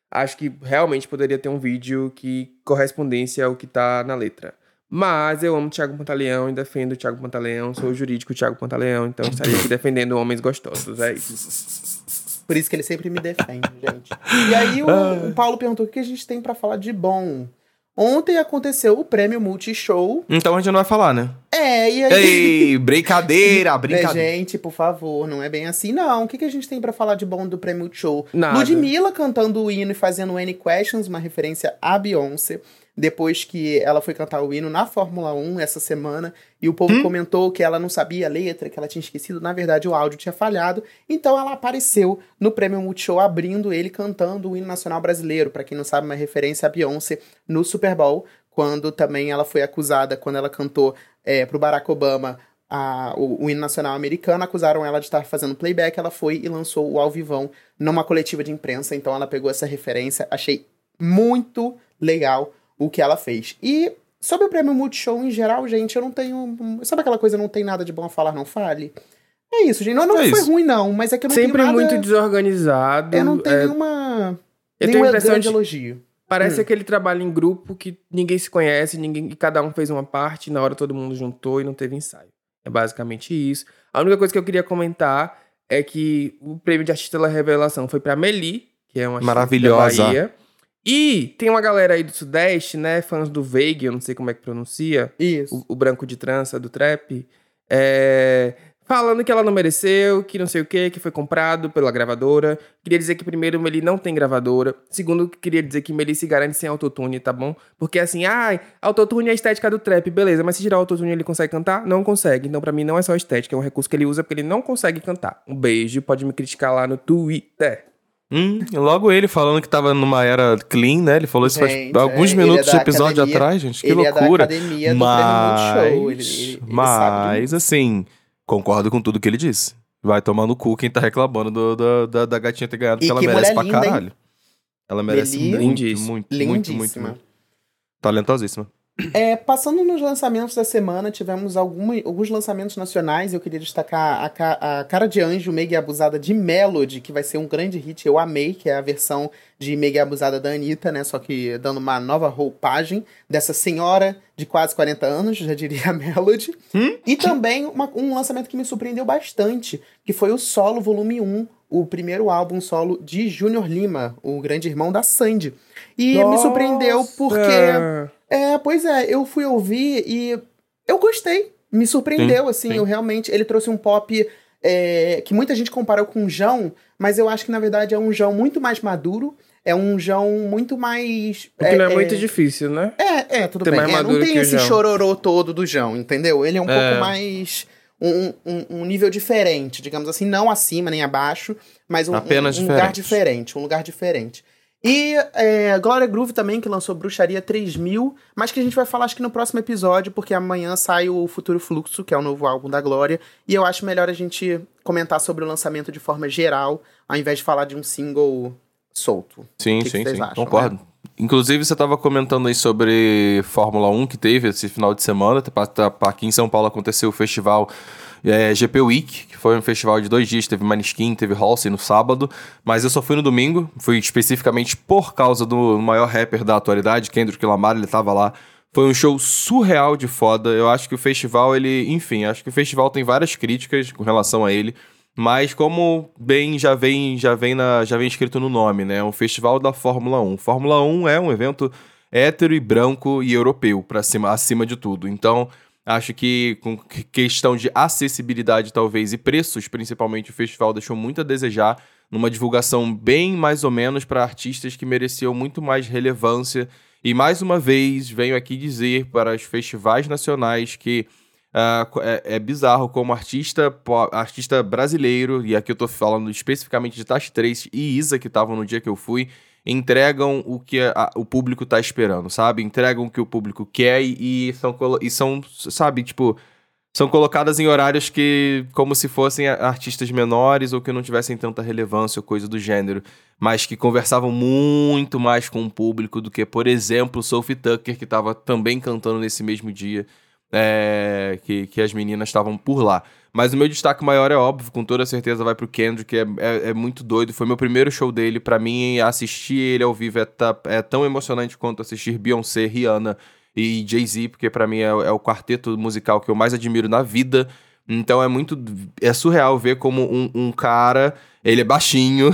Acho que realmente poderia ter um vídeo que correspondesse ao que tá na letra. Mas eu amo Thiago Pantaleão e defendo o Thiago Pantaleão, sou o jurídico Thiago Pantaleão, então estaria aqui defendendo homens gostosos, é isso. Por isso que ele sempre me defende, gente. E aí o, o Paulo perguntou o que a gente tem pra falar de bom. Ontem aconteceu o prêmio Multishow. Então a gente não vai falar, né? É, e aí. Ei, brincadeira, É, brincadeira. gente, por favor, não é bem assim, não. O que, que a gente tem pra falar de bom do prêmio Multishow? Nada. Ludmilla cantando o hino e fazendo Any Questions, uma referência à Beyoncé. Depois que ela foi cantar o hino na Fórmula 1 essa semana, e o povo Hum? comentou que ela não sabia a letra, que ela tinha esquecido. Na verdade, o áudio tinha falhado. Então ela apareceu no Prêmio Multishow, abrindo ele cantando o hino nacional brasileiro. Pra quem não sabe, uma referência à Beyoncé no Super Bowl, quando também ela foi acusada, quando ela cantou é, pro Barack Obama a- o, o hino nacional americano, acusaram ela de estar fazendo playback, ela foi e lançou o ao vivão numa coletiva de imprensa, então ela pegou essa referência, achei muito legal o que ela fez. E sobre o prêmio Multishow em geral, gente, eu não tenho... Sabe aquela coisa, não tem nada de bom a falar, não fale? É isso, gente. Não, não É foi isso. ruim, não, mas é que eu não Sempre tenho nada... muito desorganizado. Eu não tenho é, nenhuma... eu tenho a nenhuma impressão grande de elogio. Parece Hum. aquele trabalho em grupo que ninguém se conhece, ninguém, e cada um fez uma parte, e na hora todo mundo juntou e não teve ensaio. É basicamente isso. A única coisa que eu queria comentar é que o prêmio de artista da revelação foi pra Meli, que é uma artista Maravilhosa. da Bahia. E tem uma galera aí do Sudeste, né, fãs do Veig, eu não sei como é que pronuncia, Isso. o, o branco de trança do trap, é, falando que ela não mereceu, que não sei o que, que foi comprado pela gravadora. Queria dizer que primeiro Meli não tem gravadora. Segundo, queria dizer que Meli se garante sem autotune, tá bom? Porque assim, ai, autotune é a estética do trap, beleza, mas se tirar o autotune ele consegue cantar? Não consegue. Então pra mim não é só estética, é um recurso que ele usa porque ele não consegue cantar. Um beijo, pode me criticar lá no Twitter. Hum, logo ele falando que tava numa era clean, né? Ele falou isso Gente, faz alguns é, ele minutos é da episódio academia- atrás, gente. Que é loucura. do mas. Ele, ele, mas assim, concordo com tudo que ele disse. Vai tomar no cu quem tá reclamando do- do- da, da gatinha ter ganhado, porque ela merece pra linda, hein? caralho. Ela merece muito, muito, muito, muito, muito. Talentosíssima. É, passando nos lançamentos da semana, tivemos alguma, alguns lançamentos nacionais. Eu queria destacar a, Ca- a Cara de Anjo, Mega Abusada de Melody, que vai ser um grande hit. Eu amei, que é a versão de Mega Abusada da Anitta, né? Só que dando uma nova roupagem dessa senhora de quase 40 anos, já diria a Melody. E também uma- um lançamento que me surpreendeu bastante, que foi o Solo Volume 1, o primeiro álbum solo de Júnior Lima, o grande irmão da Sandy. E me surpreendeu porque. É, pois é, eu fui ouvir e eu gostei. Me surpreendeu, assim, sim. eu realmente. Ele trouxe um pop é, que muita gente comparou com o João, mas eu acho que na verdade é um João muito mais maduro. É um João muito mais. O que não é, muito difícil, né? É, é, tudo Tem bem. mais É, não tem esse chororô todo do João, entendeu? Ele é um É. pouco mais. Um, um, um nível diferente, digamos assim, não acima nem abaixo, mas um, Apenas um, lugar diferente, um lugar diferente. E é, Glória Groove também, que lançou Bruxaria 3000, mas que a gente vai falar acho que no próximo episódio, porque amanhã sai o Futuro Fluxo, que é o novo álbum da Glória, e eu acho melhor a gente comentar sobre o lançamento de forma geral, ao invés de falar de um single solto. Sim, que que sim, vocês sim. acham, Concordo. Inclusive, você tava comentando aí sobre Fórmula 1 que teve esse final de semana. Tá- tá- Aqui em São Paulo aconteceu o festival é, GP Week, que foi um festival de dois dias. Teve Maneskin, teve Halsey no sábado. Mas eu só fui no domingo. Fui especificamente por causa do maior rapper da atualidade, Kendrick Lamar. Ele tava lá. Foi um show surreal de foda. Eu acho que o festival, ele. Enfim, acho que o festival tem várias críticas com relação a ele. Mas como bem já vem, já vem na, já vem escrito no nome, né? Um festival da Fórmula 1. Fórmula 1 é um evento hétero e branco e europeu para cima, acima de tudo. Então, acho que com que- questão de acessibilidade talvez e preços, principalmente o festival deixou muito a desejar numa divulgação bem mais ou menos para artistas que mereciam muito mais relevância. E mais uma vez, venho aqui dizer para os festivais nacionais que co- é, é bizarro como artista, artista brasileiro, e aqui eu tô falando especificamente de Tash 3 e Isa, que estavam no dia que eu fui, entregam o que a- o público tá esperando, sabe? Entregam o que o público quer e, e são, e são, sabe, tipo, são colocadas em horários que, como se fossem artistas menores ou que não tivessem tanta relevância ou coisa do gênero, mas que conversavam muito mais com o público do que, por exemplo, Sophie Tucker, que estava também cantando nesse mesmo dia, é, que, que as meninas estavam por lá. Mas o meu destaque maior é óbvio, com toda certeza vai pro Kendrick, é, é, é muito doido. Foi meu primeiro show dele. para mim, assistir ele ao vivo é, é tão emocionante quanto assistir Beyoncé, Rihanna e Jay-Z, porque para mim é, é, o quarteto musical que eu mais admiro na vida. Então é muito. É surreal ver como um, um cara. Ele é baixinho.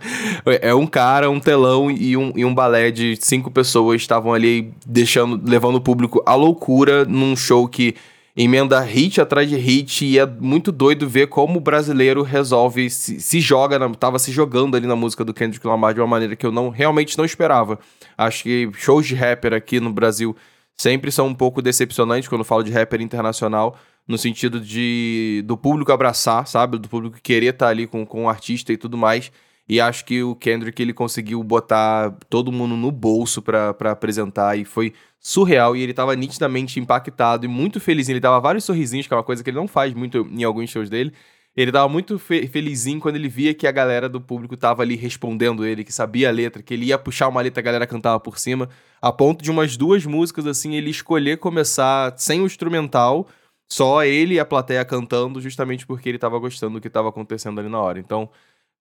é um cara, um telão e um, e um balé de cinco pessoas estavam ali deixando, levando o público à loucura num show que emenda hit atrás de hit e é muito doido ver como o brasileiro resolve se, se joga, na, tava se jogando ali na música do Kendrick Lamar de uma maneira que eu não realmente não esperava. Acho que shows de rapper aqui no Brasil sempre são um pouco decepcionantes quando falo de rapper internacional, no sentido de do público abraçar, sabe? Do público querer estar tá ali com, com o artista e tudo mais. E acho que o Kendrick ele conseguiu botar todo mundo no bolso para apresentar e foi surreal. E ele tava nitidamente impactado e muito feliz. Ele dava vários sorrisinhos, que é uma coisa que ele não faz muito em alguns shows dele. Ele tava muito fe felizinho quando ele via que a galera do público tava ali respondendo ele, que sabia a letra, que ele ia puxar uma letra, a galera cantava por cima, a ponto de umas duas músicas assim ele escolher começar sem o instrumental, só ele e a plateia cantando, justamente porque ele tava gostando do que tava acontecendo ali na hora. Então,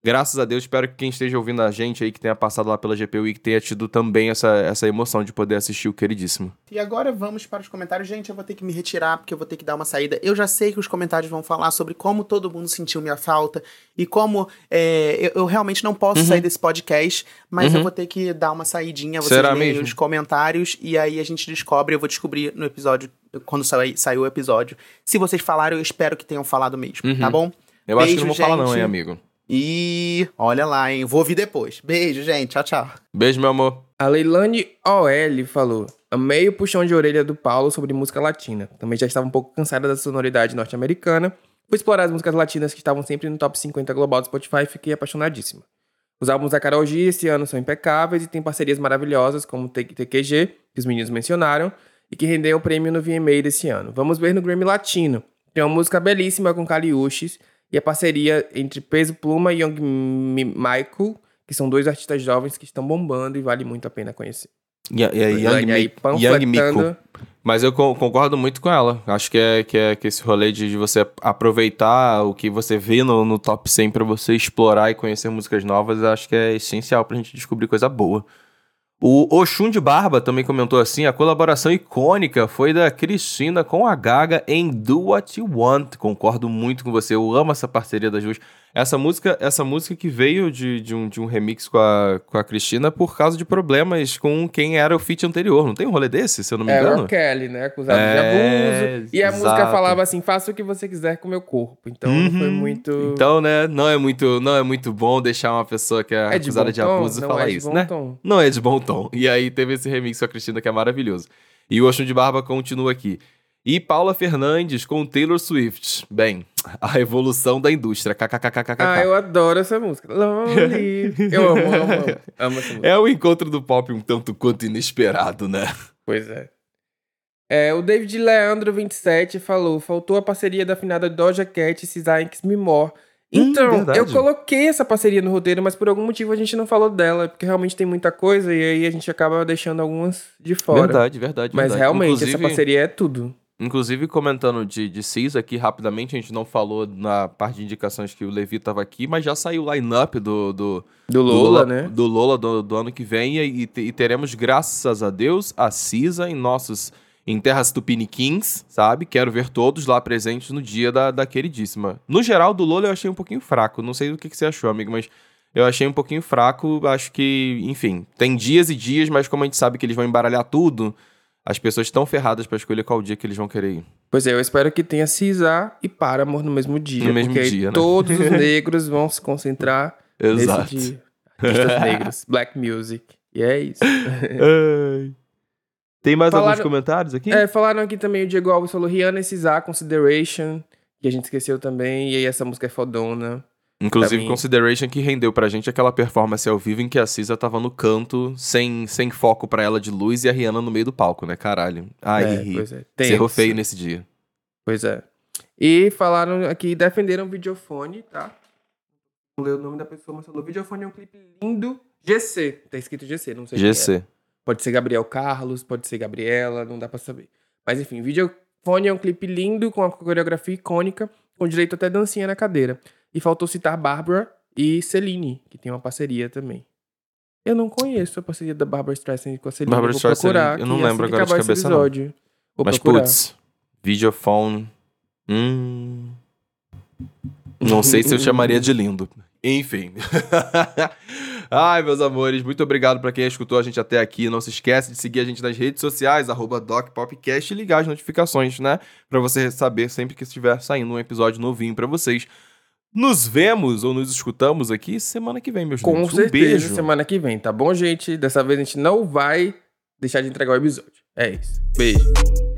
Graças a Deus, espero que quem esteja ouvindo a gente aí, que tenha passado lá pela GPU e que tenha tido também essa, essa emoção de poder assistir o queridíssimo. E agora vamos para os comentários. Gente, eu vou ter que me retirar porque eu vou ter que dar uma saída. Eu já sei que os comentários vão falar sobre como todo mundo sentiu minha falta e como é, eu, eu, realmente não posso uhum. sair desse podcast, mas uhum. eu vou ter que dar uma saidinha. Vocês Será mesmo? os comentários e aí a gente descobre. Eu vou descobrir no episódio, quando sair, sair o episódio. Se vocês falaram, eu espero que tenham falado mesmo, tá uhum. tá bom? Eu Beijo, acho que não vou gente. falar não, hein, amigo. E olha lá, hein? Vou ouvir depois. Beijo, gente. Tchau, tchau. Beijo, meu amor. A Leilane OL falou: Amei o puxão de orelha do Paulo sobre música latina. Também já estava um pouco cansada da sonoridade norte-americana. Fui explorar as músicas latinas que estavam sempre no top 50 global do Spotify e fiquei apaixonadíssima. Os álbuns da Karol G esse ano são impecáveis e tem parcerias maravilhosas como TQG, que os meninos mencionaram, e que rendeu o prêmio no VMA desse ano. Vamos ver no Grammy Latino. Tem uma música belíssima com Caliuches e a parceria entre Peso Pluma e Young Michael, que são dois artistas jovens que estão bombando e vale muito a pena conhecer. E, Young, aí, Young Mico. Mas eu concordo muito com ela. Acho que é, que é que esse rolê de, de você aproveitar o que você vê no, no top 100 para você explorar e conhecer músicas novas, acho que é essencial pra gente descobrir coisa boa. O Oxum de Barba também comentou assim: a colaboração icônica foi da Cristina com a Gaga em Do What You Want. Concordo muito com você, eu amo essa parceria das duas. Essa música, essa música que veio de, de, um, de um remix com a, com a Cristina por causa de problemas com quem era o feat anterior. Não tem um rolê desse, se eu não me engano? Era o Kelly, né? Acusado é, de abuso. E a exato. música falava assim: faça o que você quiser com o meu corpo. Então uhum. foi muito. Então, né? Não é muito, não é muito bom deixar uma pessoa que é, é acusada de, de abuso falar é isso, né? Tom. Não é de bom tom. E aí teve esse remix com a Cristina que é maravilhoso. E o Oxum de Barba continua aqui. E Paula Fernandes com Taylor Swift. Bem, a evolução da indústria. KKKKK. Ah, eu adoro essa música. Lonely. eu amo, amo, amo. amo essa música. É o encontro do pop um tanto quanto inesperado, né? Pois é. É, o David Leandro 27 falou: faltou a parceria da afinada Doja Cat e Cesar Me More. Hum, então, hum, eu coloquei essa parceria no roteiro, mas por algum motivo a gente não falou dela, porque realmente tem muita coisa e aí a gente acaba deixando algumas de fora. Verdade, verdade. Mas verdade. realmente Inclusive... essa parceria é tudo. Inclusive, comentando de, de CIS aqui rapidamente, a gente não falou na parte de indicações que o Levi estava aqui, mas já saiu o line-up do, do, do Lola, né? Do Lola do, do, ano que vem e, e, teremos, graças a Deus, a CISA em nossos em terras tupiniquins, sabe? Quero ver todos lá presentes no dia da, da queridíssima. No geral, do Lola eu achei um pouquinho fraco. Não sei o que, que você achou, amigo, mas eu achei um pouquinho fraco. Acho que, enfim, tem dias e dias, mas como a gente sabe que eles vão embaralhar tudo as pessoas estão ferradas para escolher qual dia que eles vão querer ir. Pois é, eu espero que tenha Cisar e Paramore no mesmo dia. No mesmo porque dia, né? todos os negros vão se concentrar Exato. nesse dia. Artistas negros, black music. E é isso. Tem mais falaram, alguns comentários aqui? É, falaram aqui também o Diego Alves falou Rihanna e Cisar, Consideration, que a gente esqueceu também. E aí essa música é fodona. Inclusive, Consideration que rendeu pra gente aquela performance ao vivo em que a Cisa tava no canto, sem, sem foco pra ela de luz, e a Rihanna no meio do palco, né? Caralho. Ai, é, pois é. Feio nesse dia. Pois é. E falaram aqui, defenderam o videofone, tá? Não leu o nome da pessoa, mas falou: videofone é um clipe lindo. GC. Tá escrito GC, não sei quem é. GC. Pode ser Gabriel Carlos, pode ser Gabriela, não dá pra saber. Mas enfim, Videofone é um clipe lindo, com uma coreografia icônica, com direito até dancinha na cadeira. E faltou citar Bárbara e Celine, que tem uma parceria também. Eu não conheço a parceria da Barbara Streisand com a Celine. Barbara Vou Streisand, procurar eu não lembro assim que agora de cabeça, não. episódio. Vou Mas, procurar. putz, videofone. Hum. Não sei se eu chamaria de lindo. Enfim. Ai, meus amores, muito obrigado pra quem escutou a gente até aqui. Não se esquece de seguir a gente nas redes sociais, arroba DocPopcast, e ligar as notificações, né? Pra você saber sempre que estiver saindo um episódio novinho pra vocês. Nos vemos ou nos escutamos aqui semana que vem, meus Com. Um certeza, beijo. semana que vem, tá bom, gente? Dessa vez a gente não vai deixar de entregar o episódio. É isso. Beijo.